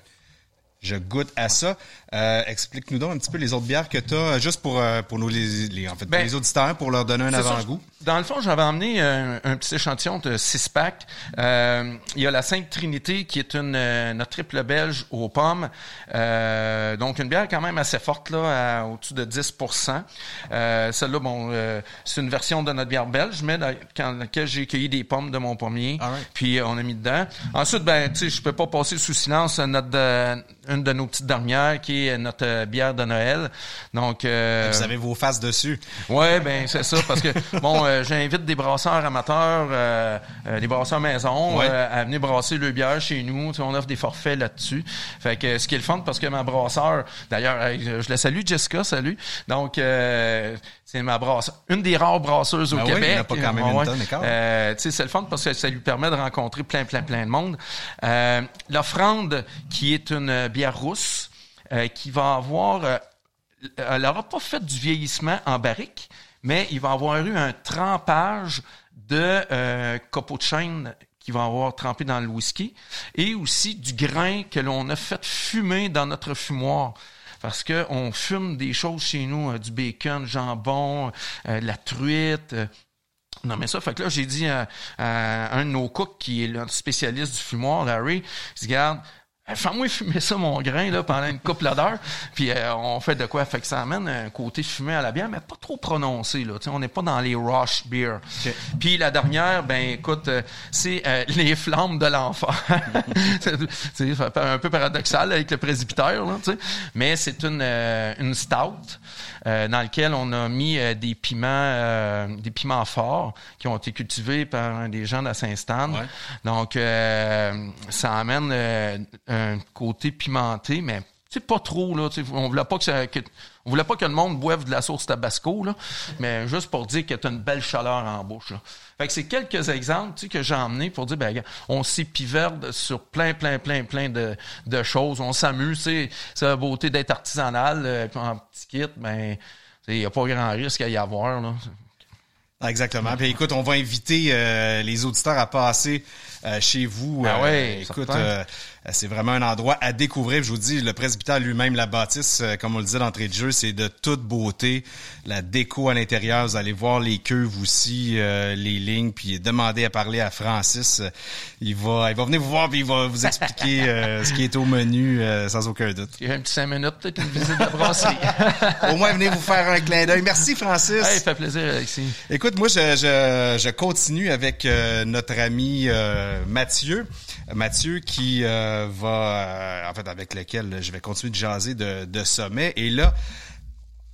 je goûte à ça. Euh, Explique-nous donc un petit peu les autres bières que tu as, juste pour, euh, pour nous, les, les- en fait,
Ben,
les auditeurs, pour leur donner un avant-goût.
Dans le fond, j'avais emmené un, un petit échantillon de six packs. Euh, il y a la Sainte Trinité qui est une euh, notre triple belge aux pommes. Euh, donc une bière quand même assez forte là, à au-dessus de 10% euh, Celle-là, bon, euh, c'est une version de notre bière belge, mais dans, laquelle j'ai cueilli des pommes de mon pommier.
Alright.
Puis euh, on a mis dedans. Ensuite, ben, tu sais, je peux pas passer sous silence euh, notre euh, une de nos petites dernières qui est notre euh, bière de Noël. Donc, euh,
Vous avez vos faces dessus.
Ouais, ben c'est ça parce que bon, euh, j'invite des brasseurs amateurs, euh, euh, des brasseurs maison
Ouais.
euh, à venir brasser le bière chez nous. Tu sais, on offre des forfaits là-dessus. Fait que ce qui est le fun parce que ma brasseur, d'ailleurs, je je la salue, Jessica, salut. Donc euh, c'est ma brasse, une des rares brasseuses au
Ben oui,
Québec.
il y en a pas quand même une tonne.
Euh, c'est le fun parce que ça lui permet de rencontrer plein, plein, plein de monde. Euh, L'offrande, qui est une bière rousse, euh, qui va avoir euh, elle n'aura pas fait du vieillissement en barrique, mais il va avoir eu un trempage de euh, copeaux de chêne qui va avoir trempé dans le whisky et aussi du grain que l'on a fait fumer dans notre fumoir. Parce que on fume des choses chez nous, euh, du bacon, jambon, euh, de la truite. euh, non, mais ça, fait que là, j'ai dit à, à un de nos cooks qui est le spécialiste du fumoir, Larry, il dit, regarde, fais-moi fumer ça, mon grain, là, pendant une couple d'heures. Puis euh, on fait de quoi? Fait que ça amène un côté fumé à la bière, mais pas trop prononcé, là. Tu sais, on n'est pas dans les rush beer. Puis la dernière, ben écoute, euh, c'est euh, les flammes de l'enfer. C'est- un peu paradoxal avec le presbytère, là, tu sais. Mais c'est une, euh, une stout euh, dans laquelle on a mis des piments, euh, des piments forts qui ont été cultivés par des gens de Saint-Stan.
Ouais.
Donc, euh, ça amène euh, un côté pimenté, mais c'est pas trop là. On voulait pas que, ça, que- on voulait pas que le monde boive de la sauce Tabasco là, mais juste pour dire que tu as une belle chaleur en bouche. Là. Fait que c'est quelques exemples que j'ai emmenés pour dire ben on s'épiverbe sur plein plein plein plein de, de choses. On s'amuse. C'est la beauté d'être artisanal euh, en petit kit. Ben il n'y a pas grand risque à y avoir là.
Ah, Exactement. Puis écoute, on va inviter euh, les auditeurs à passer euh, chez vous.
Ah ouais,
écoute, c'est vraiment un endroit à découvrir. Je vous dis, le presbytère lui-même, la bâtisse, euh, comme on le disait d'entrée de jeu, c'est de toute beauté. La déco à l'intérieur, vous allez voir les cuves aussi, euh, les lignes, puis demandez à parler à Francis. Euh, Il va, il va venir vous voir puis il va vous expliquer euh, ce qui est au menu euh, sans aucun doute.
Il y a un petit cinq minutes, peut-être une visite de brasserie.
Au moins, venez vous faire un clin d'œil. Merci, Francis.
hey, fait plaisir, Alexis.
Écoute, moi, je, je, je continue avec euh, notre ami euh, Mathieu. Mathieu qui euh, va, euh, en fait, avec lequel je vais continuer de jaser de, sommet. Et là,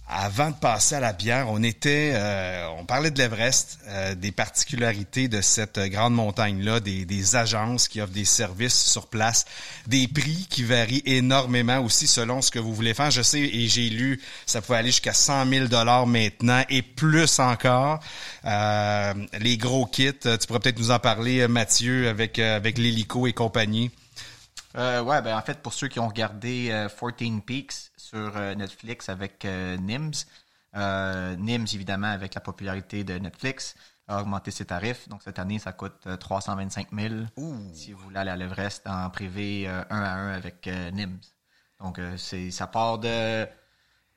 avant de passer à la bière, on était, euh, on parlait de l'Everest, euh, des particularités de cette grande montagne-là, des, des agences qui offrent des services sur place, des prix qui varient énormément aussi selon ce que vous voulez faire. Je sais et j'ai lu, ça pouvait aller jusqu'à 100 000 dollars maintenant et plus encore. Euh, les gros kits, tu pourrais peut-être nous en parler, Mathieu, avec euh, avec l'hélico et compagnie.
Euh, ouais, ben en fait, pour ceux qui ont regardé euh, 14 Peaks sur euh, Netflix avec euh, Nims, euh, Nims, évidemment, avec la popularité de Netflix, a augmenté ses tarifs. Donc, cette année, ça coûte euh, 325 000 si vous voulez aller à l'Everest en privé euh, un à un avec euh, Nims. Donc, euh, c'est ça part de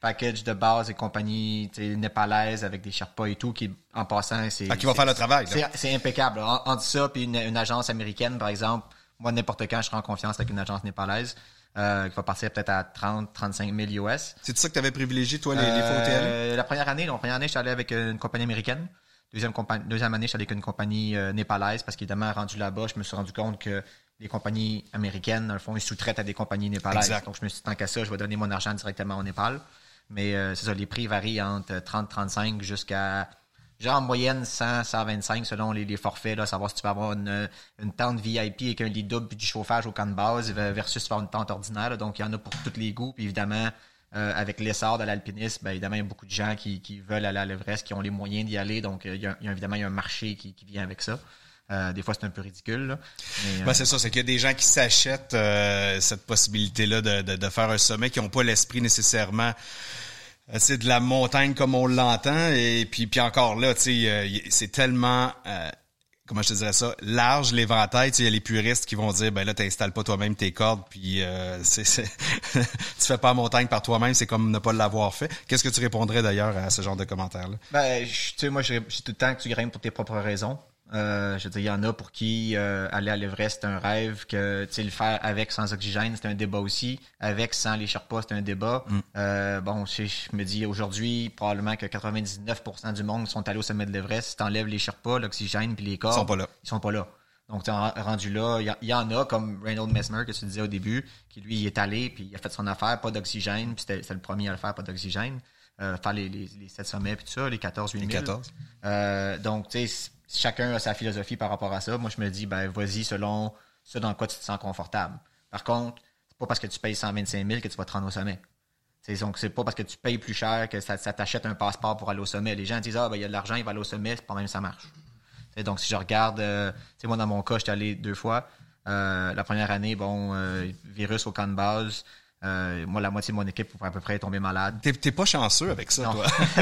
package de base et compagnie népalaise avec des Sherpas et tout, qui, en passant, c'est...
Ah, qui va
c'est-
faire le travail,
c'est- impeccable. En, entre ça puis une, une agence américaine, par exemple, moi, n'importe quand, je serai en confiance avec une agence népalaise euh, qui va partir peut-être à 30, 35 000 US.
C'est ça que tu avais privilégié, toi, les, les hôtels?
Euh, la première année, la première année, je suis allé avec une compagnie américaine. Deuxième, deuxième année, je suis allé avec une compagnie euh, népalaise parce qu'évidemment, rendu là-bas, je me suis rendu compte que les compagnies américaines, dans le fond, ils sous-traitent à des compagnies népalaises.
Exact.
Donc, je me suis dit, tant qu'à ça, je vais donner mon argent directement au Népal. Mais euh, c'est ça, les prix varient entre 30-35 jusqu'à, genre en moyenne, 100, 125 selon les, les forfaits, là, savoir si tu vas avoir une, une tente VIP avec un lit double puis du chauffage au camp de base versus faire une tente ordinaire. là. Donc, il y en a pour tous les goûts. Puis évidemment, euh, avec l'essor de l'alpinisme, ben, évidemment, il y a beaucoup de gens qui, qui veulent aller à l'Everest, qui ont les moyens d'y aller. Donc, euh, il y a, il y a évidemment un marché qui, qui vient avec ça. Euh, des fois, c'est un peu ridicule. Euh,
Ben, c'est ça, c'est qu'il y a des gens qui s'achètent euh, cette possibilité-là de, de, de faire un sommet, qui n'ont pas l'esprit nécessairement. Euh, C'est de la montagne comme on l'entend, et puis, puis encore là, tu sais, euh, c'est tellement, euh, comment je te dirais ça, large l'éventail. Tu il y a les puristes qui vont dire, ben là, t'installes pas toi-même tes cordes, puis euh, c'est, tu fais pas la montagne par toi-même, c'est comme ne pas l'avoir fait. Qu'est-ce que tu répondrais d'ailleurs à ce genre de commentaires-là?
Ben, je- tu sais, moi, j'ai tout le temps que tu grimpes pour tes propres raisons. Euh, je veux dire, il y en a pour qui euh, aller à l'Everest, c'est un rêve, que tu sais, le faire avec sans oxygène, c'est un débat aussi. Avec, sans les Sherpas, c'est un débat. Euh, bon, je, je me dis aujourd'hui, probablement que 99% du monde sont allés au sommet de l'Everest. Si t'enlèves les Sherpas, l'oxygène puis les corps,
Ils sont pas là.
Ils sont pas là. Donc, en- rendu là, il y, en a, comme Reynold Messmer, que tu disais au début, qui lui, il est allé, puis il a fait son affaire, pas d'oxygène, puis c'était le premier à le faire, pas d'oxygène. Faire les, les, les 7 sommets, puis tout ça, les 14 8000.
14.
Euh, donc, tu sais, chacun a sa philosophie par rapport à ça. Moi, je me dis, ben, vas-y selon ce dans quoi tu te sens confortable. Par contre, c'est pas parce que tu payes 125 000 que tu vas te rendre au sommet. Sais, donc, c'est pas parce que tu payes plus cher que ça, t'achète un passeport pour aller au sommet. Les gens disent, ah, ben, il y a de l'argent, il va aller au sommet, c'est pas même ça marche. Donc, si je regarde, euh, moi, dans mon cas, j'étais allé deux fois. Euh, la première année, bon, euh, virus au camp de base. Euh, moi, la moitié de mon équipe pourrait à peu près tomber malade.
T'es, pas chanceux avec ça,
Non.
toi.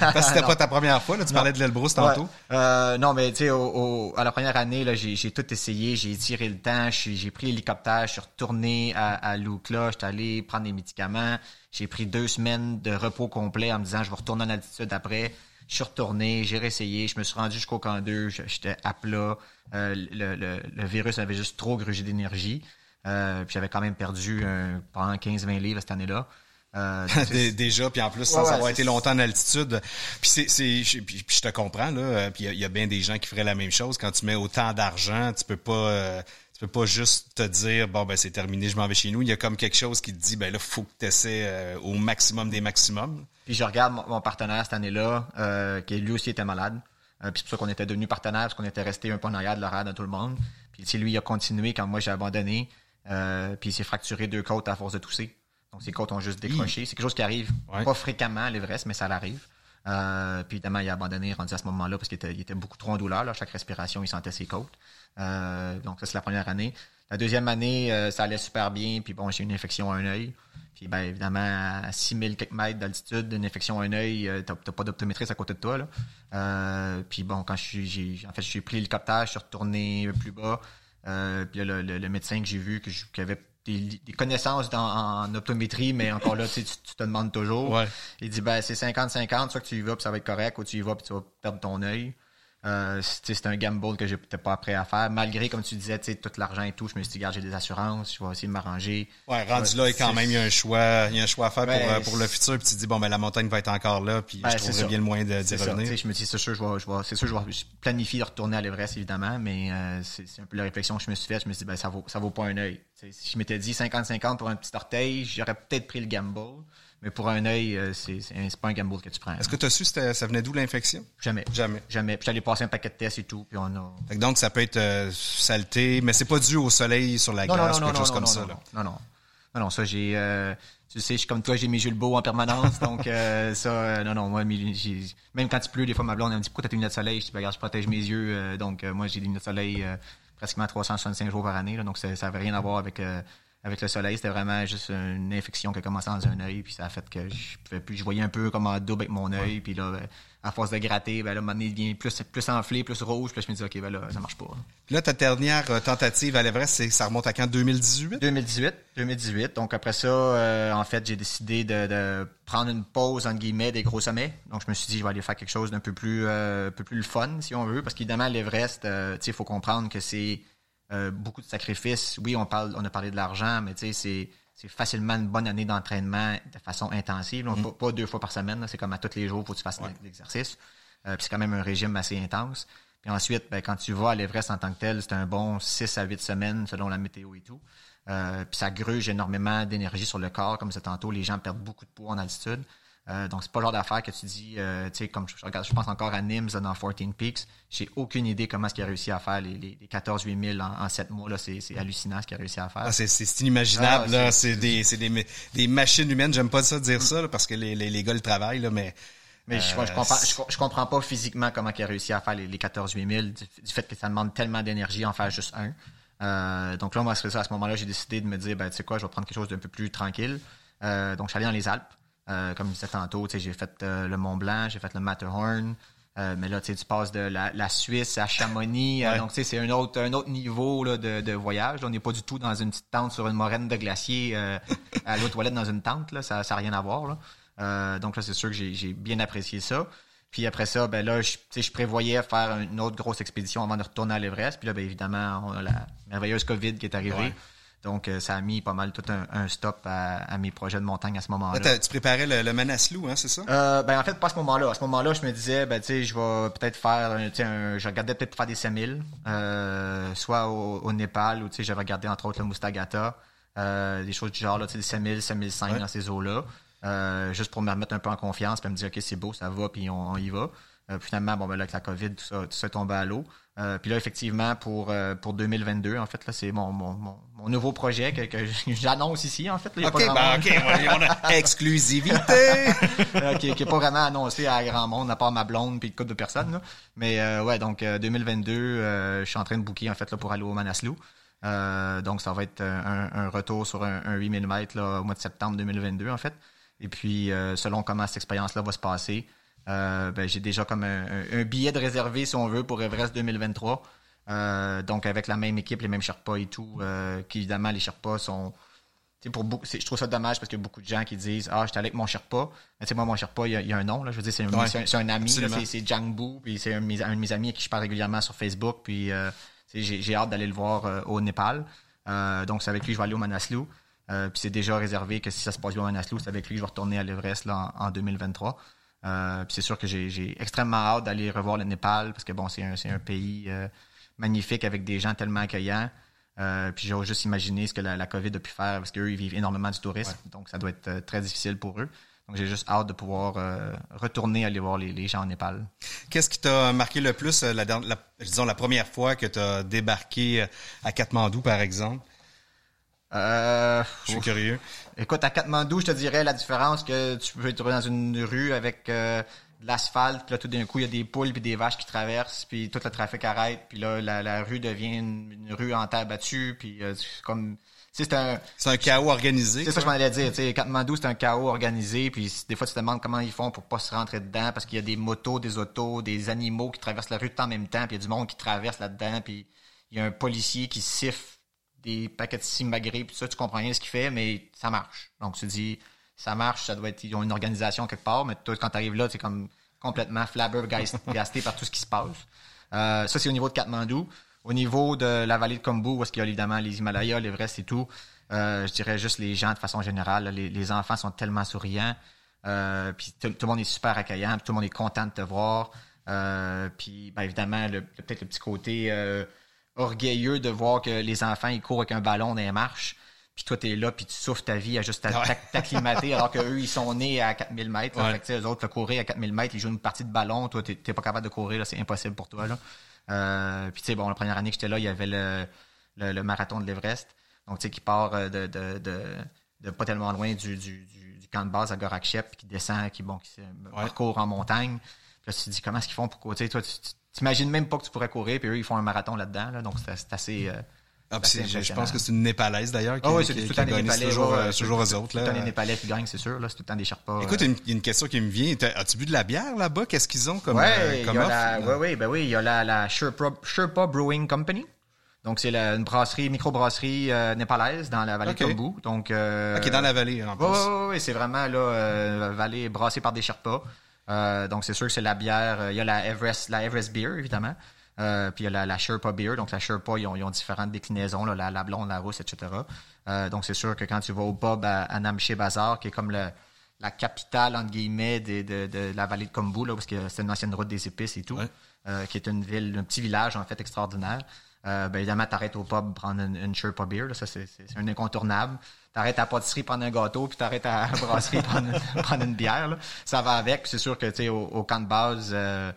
Parce que c'était pas ta première fois, là. Tu parlais de l'Elbrus tantôt.
Ouais. Euh, non, mais tu sais, au- au- à la première année, là, j'ai, j'ai tout essayé, j'ai tiré le temps, j'ai pris l'hélicoptère, je suis retourné à, à Loukla, je suis allé prendre des médicaments, j'ai pris deux semaines de repos complet en me disant je vais retourner en altitude après. Je suis retourné, j'ai réessayé, je me suis rendu jusqu'au camp 2, je- j'étais à plat. Euh, le, le- le virus avait juste trop grugé d'énergie. Euh, puis j'avais quand même perdu un, pendant 15-20 livres cette année-là. Euh,
Déjà, puis en plus, sans
Ouais, ouais,
avoir été longtemps en altitude. Puis c'est, c'est, je- puis, puis je te comprends, là. euh, Puis il y a- il y, a bien des gens qui feraient la même chose. Quand tu mets autant d'argent, tu peux pas, euh, tu peux pas juste te dire, bon, ben, c'est terminé, je m'en vais chez nous. Il y a comme quelque chose qui te dit, ben là, faut que tu essaies au maximum des maximums.
Puis je regarde mon, mon partenaire cette année-là, euh, qui lui aussi était malade. Euh, puis c'est pour ça qu'on était devenus partenaires, parce qu'on était resté un peu en arrière de l'horaire de tout le monde. Puis sais, lui, il a continué quand moi j'ai abandonné. Euh, puis il s'est fracturé deux côtes à force de tousser. Donc ses côtes ont juste décroché. C'est quelque chose qui arrive
Ouais.
pas fréquemment à l'Everest, mais ça l'arrive. Euh, puis évidemment, il a abandonné, rendu à ce moment-là, parce qu'il était, il était beaucoup trop en douleur. Là. Chaque respiration, il sentait ses côtes. Euh, donc ça, c'est la première année. La deuxième année, ça allait super bien. Puis bon, j'ai eu une infection à un œil. Puis ben évidemment, à 6000 quelques mètres d'altitude, une infection à un œil, t'as t'as pas d'optométriste à côté de toi. Là. Puis bon, quand je suis, j'ai, en fait, j'ai pris l'hélicoptère, je suis retourné plus bas. Euh, puis là, le, le- le médecin que j'ai vu, que je- qui avait des, des connaissances dans, en optométrie, mais encore là, tu, sais, tu tu te demandes toujours.
Ouais.
Il dit, ben, c'est 50-50, soit que tu y vas, puis ça va être correct, ou tu y vas, puis tu vas perdre ton œil. Euh, c'est un gamble que j'étais pas prêt à faire. Malgré, comme tu disais, tout l'argent et tout, je me suis dit, j'ai des assurances, je vais essayer de m'arranger.
Ouais, rendu là, quand même, il y a un choix, il y a un choix à faire pour, euh, pour le futur. Puis tu te dis, bon, ben, la montagne va être encore là, puis
Ben,
je trouverai bien le moyen de, d'y revenir.
Je me dis, c'est sûr, je vais, je vais, c'est sûr, je vais je planifie de retourner à l'Everest, évidemment, mais euh, c'est un peu la réflexion que je me suis faite. Je me suis dit, ben, ça vaut, ça vaut pas un œil. Si je m'étais dit 50-50 pour un petit orteil, j'aurais peut-être pris le gamble, mais pour un œil, euh, c'est pas un gamble que tu prends.
Est-ce que tu as su c'était- ça venait d'où l'infection?
Jamais.
Jamais.
Jamais. Puis j'allais passer un paquet de tests et tout, puis on a.
Donc, ça peut être euh, saleté, mais c'est pas dû au soleil sur la
Non,
glace
non,
ou quelque
non,
chose
non,
comme
non,
ça.
non,
là.
non, non, non, non, ça j'ai, euh, tu sais, je suis comme toi, j'ai mes Jules Beau en permanence, donc euh, ça, non, non, moi, même quand il pleut, des fois ma blonde elle me dit pourquoi t'as tes lunettes de soleil, je dis ben, regarde, je protège mes yeux, donc moi j'ai des lunettes de soleil pratiquement 365 jours par année, là, donc ça, ça avait rien à voir avec avec le soleil, c'était vraiment juste une infection qui a commencé dans un œil, puis ça a fait que je pouvais plus, je voyais un peu comme en double avec mon œil, puis là, ben, à force de gratter, ben là, donné, il devient plus plus enflé, plus rouge, puis là, je me dis ok, ben là, ça marche pas.
Là, ta dernière euh, tentative à l'Everest, ça remonte à quand? 2018?
2018, 2018. Donc après ça, euh, en fait, j'ai décidé de, de prendre une pause entre guillemets des gros sommets. Donc je me suis dit, je vais aller faire quelque chose d'un peu plus, euh, un peu plus le fun, si on veut, parce qu'évidemment l'Everest, euh, tu sais, il faut comprendre que c'est euh, beaucoup de sacrifices. Oui, on parle, on a parlé de l'argent, mais tu sais, c'est c'est facilement une bonne année d'entraînement de façon intensive. Donc, pas, pas deux fois par semaine, c'est comme à tous les jours, il faut que tu fasses l'exercice. Euh, puis c'est quand même un régime assez intense. Puis ensuite, ben, quand tu vas à l'Everest en tant que tel, c'est un bon 6 à 8 semaines selon la météo et tout. Euh, puis ça gruge énormément d'énergie sur le corps, comme c'est tantôt, les gens perdent beaucoup de poids en altitude. Euh, donc, c'est pas le genre d'affaire que tu dis, euh, tu sais, comme je, regarde, je pense encore à Nims dans 14 Peaks. J'ai aucune idée comment est-ce qu'il a réussi à faire les, les, les 14-8 000 en, en 7 mois. Là, c'est, c'est hallucinant ce qu'il a réussi à faire.
Ah, c'est, inimaginable,
Ah,
là.
c'est-
des, c'est des, des machines humaines. J'aime pas ça dire ça, là, parce que les, les, les gars le travaillent, là, mais.
Mais je,
Euh,
je comprends, je, je comprends pas physiquement comment il a réussi à faire les, les 14 8000 du, du fait que ça demande tellement d'énergie en faire juste un. Euh, donc là, moi, à ce moment-là, j'ai décidé de me dire, ben, tu sais quoi, je vais prendre quelque chose d'un peu plus tranquille. Euh, donc, je suis allé dans les Alpes. Euh, comme je disais tantôt, j'ai fait euh, le Mont Blanc, j'ai fait le Matterhorn. Euh, mais là, tu passes de la, la Suisse à Chamonix. euh, donc, tu sais, c'est un autre, un autre niveau là, de, de voyage. On n'est pas du tout dans une petite tente sur une moraine de glacier euh, à l'eau toilette dans une tente. Là, ça n'a rien à voir. Là. Donc là, c'est sûr que j'ai bien apprécié ça. Puis après ça, ben là, je, prévoyais faire une autre grosse expédition avant de retourner à l'Everest. Puis là, ben évidemment, on a la merveilleuse COVID qui est arrivée.
Ouais.
Donc, euh, ça a mis pas mal tout un, un stop à, à mes projets de montagne à ce moment-là.
Là, t'as- tu préparais le, le Manaslu, hein, c'est ça?
Euh, ben en fait pas à ce moment-là. À ce moment-là, je me disais ben tu sais, je vais peut-être faire un, tu sais, un- je regardais peut-être faire des 5000 euh, soit au, au Népal ou tu sais, j'avais regardé entre autres le Mustagata, euh, des choses du genre là, tu sais des 5000, 5005
Ouais.
dans ces eaux-là. Euh, juste pour me remettre un peu en confiance, puis me dire OK, c'est beau, ça va, puis on, on y va. Finalement, bon ben là avec la Covid, tout ça, tout ça est tombé à l'eau. Euh, puis là, effectivement, pour, euh, pour 2022, en fait, là, c'est mon, mon, mon, mon nouveau projet que, que j'annonce ici, en fait. là.
OK,
pas
ben, OK, on a exclusivité.
euh, qui, qui est pas vraiment annoncé à grand monde, à part ma blonde puis une couple de personnes. là. Mais euh, ouais, donc euh, 2022, euh, je suis en train de booker en fait là, pour aller au Manaslu. Euh, donc ça va être un, un retour sur un, un 8000 mètres là, au mois de septembre 2022 en fait. Et puis euh, selon comment cette expérience-là va se passer, euh, ben, j'ai déjà comme un, billet de réservé si on veut pour Everest 2023. Euh, donc avec la même équipe, les mêmes Sherpas et tout, euh, qui évidemment les Sherpas sont pour beaucoup, je trouve ça dommage parce qu'il y a beaucoup de gens qui disent Ah, j'étais allé avec mon Sherpa. Mais tu sais, moi, mon Sherpa, il y a, il y a un nom. Là. Je veux dire, c'est un,
Ouais.
c'est un, ami. C'est c'est Jang Bu. Puis c'est un, de mes- un de mes amis à qui je parle régulièrement sur Facebook. Puis euh, j'ai hâte d'aller le voir au Népal. Donc, c'est avec lui que je vais aller au Manaslu. Puis c'est déjà réservé que si ça se passe bien au Manaslu, c'est avec lui que je vais retourner à l'Everest en 2023. Euh, puis c'est sûr que j'ai j'ai extrêmement hâte d'aller revoir le Népal parce que bon, c'est un, pays euh, magnifique avec des gens tellement accueillants. Euh, puis j'ose juste imaginer ce que la, la COVID a pu faire parce qu'eux, ils vivent énormément du tourisme. Donc, ça doit être très difficile pour eux. Donc, j'ai juste hâte de pouvoir retourner aller voir les, les gens en Népal.
Qu'est-ce qui t'a marqué le plus, la, disons, la première fois que tu as débarqué à Katmandou, par exemple?
Euh,
Je suis
ouf.
curieux.
Écoute, à Katmandou, je te dirais la différence que tu peux trouver dans une rue avec euh, de l'asphalte, puis là, tout d'un coup, il y a des poules puis des vaches qui traversent, puis tout le trafic arrête, puis là, la, la rue devient une, une rue en terre battue, puis euh, c'est comme... C'est un,
C'est un chaos organisé.
C'est ça que je
quoi.
m'en allais dire. Tu sais, Katmandou, c'est un chaos organisé. Puis des fois, tu te demandes comment ils font pour pas se rentrer dedans parce qu'il y a des motos, des autos, des animaux qui traversent la rue tout en même temps. Puis il y a du monde qui traverse là-dedans. Puis il y a un policier qui siffle des paquets de simagrées. Puis ça, tu comprends rien ce qu'il fait, mais ça marche. Donc tu te dis, ça marche, ça doit être, ils ont une organisation quelque part. Mais toi, quand tu arrives là, c'est comme complètement flabbergasté par tout ce qui se passe. Euh, ça, c'est au niveau de Katmandou. Au niveau de la vallée de Kombu, où est-ce qu'il y a évidemment les Himalayas, l'Everest et tout, euh, je dirais juste les gens de façon générale. là, les, les enfants sont tellement souriants. Euh, puis tout, tout le monde est super accueillant. puis tout le monde est content de te voir. Euh, puis ben, évidemment, peut-être le petit côté euh, orgueilleux de voir que les enfants ils courent avec un ballon dans les marches. Puis toi, t'es là, puis tu souffres ta vie à juste
Ouais.
t'acclimater, alors qu'eux, ils sont nés à 4000 mètres. là.
Ouais.
Fait que, tu sais, eux autres, te courir à 4000 mètres, ils jouent une partie de ballon. Toi, t'es t'es pas capable de courir, là, c'est impossible pour toi. Là. Euh, puis tu sais, bon, la première année que j'étais là, il y avait le, le, le marathon de l'Everest. Donc, tu sais, qui part euh, de, de, de, de pas tellement loin du, du, camp de base à Gorakchep, puis qui descend, qui, bon, qui parcourt en montagne. Puis là, tu te dis, comment est-ce qu'ils font pour sais, toi, tu tu- t'imagines même pas que tu pourrais courir, puis eux, ils font un marathon là-dedans. Là, donc, c'est assez... euh,
Ah, je, pense que c'est une Népalaise d'ailleurs qui,
ah oui,
qui-
tout
qui a
Népalais.
toujours,
ouais,
euh, toujours eux autres.
tout le temps. Népalais qui gagnent, c'est sûr. C'est tout le temps des Sherpas.
Écoute,
euh,
une, une question qui me vient. As-tu bu de la bière là-bas? Qu'est-ce qu'ils ont comme,
Ouais,
euh,
il y
comme
a
offre?
la, ouais, ouais, ben oui, il y a la, la Sherpa, Sherpa Brewing Company. Donc, c'est une brasserie, microbrasserie euh, népalaise dans la vallée de Kombu. Donc, euh,
Ah, qui est dans la vallée en plus.
Ouais, ouais, ouais, ouais, c'est vraiment là, euh, la vallée brassée par des Sherpas. Euh, donc, c'est sûr que c'est la bière. euh, Il y a la Everest, la Everest Beer, évidemment. Euh, puis il y a la, la Sherpa Beer. Donc, la Sherpa, ils ont, ils ont différentes déclinaisons, là, la, la blonde, la rousse, etc. Donc, c'est sûr que quand tu vas au pub à, à Namche Bazar, qui est comme le, la capitale, entre guillemets, de, de, de la vallée de Kombu, là, parce que c'est une ancienne route des épices et tout,
Ouais.
qui est une ville, un petit village, en fait, extraordinaire. Euh, ben, évidemment, t'arrêtes au pub prendre une, une Sherpa Beer, là, ça, c'est un incontournable. T'arrêtes à la pâtisserie prendre un gâteau, puis t'arrêtes à la brasserie prendre, prendre une bière, là. Ça va avec. C'est sûr que, tu sais, au, au camp de base, euh,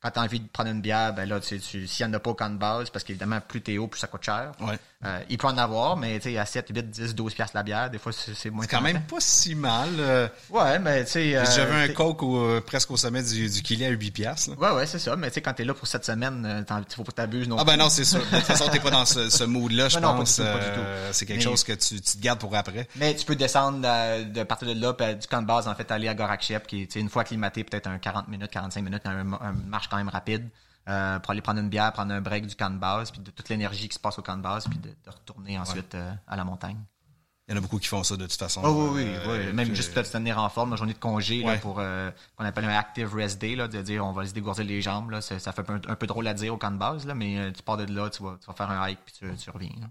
quand t'as envie de prendre une bière, ben là, tu tu- s'il y en a pas au camp de base, parce qu'évidemment, plus t'es haut, plus ça coûte cher.
Ouais.
Euh, il peut en avoir, mais, tu sais, à 7, 8, 10, 12 piastres la bière, des fois, c'est moins
C'est quand même pas si mal. euh,
Ouais, mais, tu sais... euh,
J'avais un coke au- euh, presque au sommet du, du Kili à 8 piastres.
Ouais, ouais, c'est ça. Mais, tu sais, quand t'es là pour cette semaine, euh, t'en- faut pas t'abuser non
Ah ben non, c'est sûr. De toute façon, t'es pas dans ce, ce mood-là, je pense.
du tout, pas du
Euh,
tout.
c'est quelque
Mais-
chose que tu, tu te gardes pour après.
Mais tu peux descendre euh, de partir de là, puis euh, du camp de base, en fait, aller à Gorakchep, qui est, une fois acclimaté, peut-être un 40 minutes, 45 minutes, un, un marche quand même rapide, euh, pour aller prendre une bière, prendre un break du camp de base, puis de toute l'énergie qui se passe au camp de base, puis de, de retourner ensuite euh, à la montagne.
Il y en a beaucoup qui font ça de toute façon.
Oh oui, oui,
Euh,
oui. Même juste de se tenir en forme, une journée de congé là,
Ouais.
pour euh, qu'on appelle un active rest day, là, de dire on va se dégourdir les jambes. Là, ça, ça fait un, un peu drôle à dire au camp de base, là, mais tu pars de là, tu vas, tu vas faire un hike puis tu, tu reviens. là.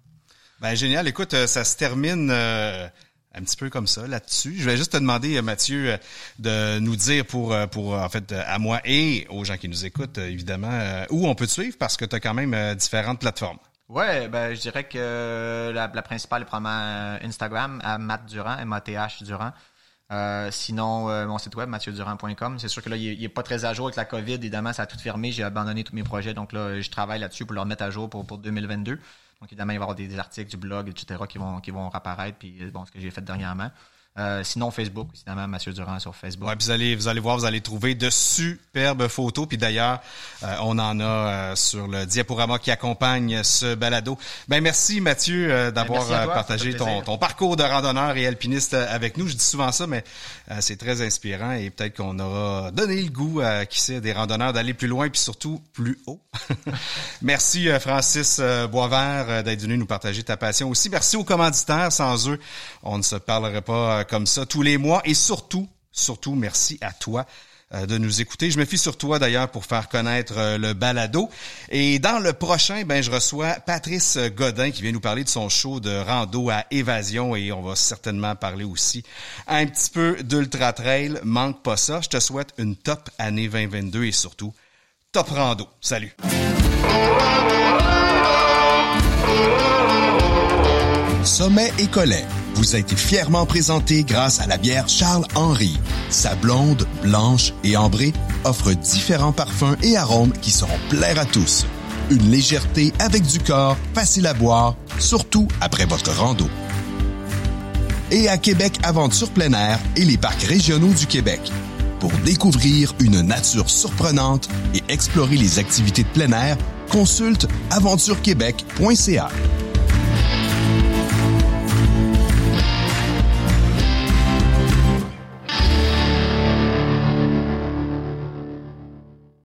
Ben génial. Écoute, ça se termine euh, un petit peu comme ça là-dessus. Je vais juste te demander, euh, Mathieu, euh, de nous dire pour, euh, pour en fait, à moi et aux gens qui nous écoutent, évidemment, où on peut te suivre parce que tu as quand même différentes plateformes.
Ouais, ben je dirais que la, principale est probablement Instagram à Matt Durand, M-A-T-H Durand. Sinon, mon site web, mathieuDurand.com. C'est sûr que là, il est, il est pas très à jour avec la COVID. Évidemment, ça a tout fermé. J'ai abandonné tous mes projets. Donc là, je travaille là-dessus pour le remettre à jour pour, pour 2022. Donc évidemment, il va y avoir des, articles, du blog, etc. qui vont, qui vont. Puis bon, ce que j'ai fait dernièrement. Euh, sinon, Facebook, évidemment, Mathieu Durand sur Facebook.
Ouais, puis vous allez, vous allez voir, vous allez trouver de superbes photos. Puis d'ailleurs, euh, on en a euh, sur le diaporama qui accompagne ce balado. Ben merci Mathieu euh, d'avoir
à toi,
euh, partagé ton, ton parcours de randonneur et alpiniste euh, avec nous. Je dis souvent ça, mais euh, c'est très inspirant et peut-être qu'on aura donné le goût à qui sait des randonneurs d'aller plus loin puis surtout plus haut. merci Francis Boisvert d'être venu nous partager ta passion aussi. Merci aux commanditaires. Sans eux, on ne se parlerait pas comme ça tous les mois et surtout, surtout merci à toi euh, de nous écouter. Je me fie sur toi d'ailleurs pour faire connaître euh, le balado. Et dans le prochain, ben je reçois Patrice Godin qui vient nous parler de son show de rando à Évasion et on va certainement parler aussi un petit peu d'ultra trail. Manque pas ça. Je te souhaite une top année 2022 et surtout top rando. Salut.
Sommet et Collet vous a été fièrement présenté grâce à la bière Charles Henry. Sa blonde, blanche et ambrée offre différents parfums et arômes qui sauront plaire à tous. Une légèreté avec du corps, facile à boire, surtout après votre rando. Et à Québec Aventure plein air et les parcs régionaux du Québec. Pour découvrir une nature surprenante et explorer les activités de plein air, consulte aventurequebec.ca.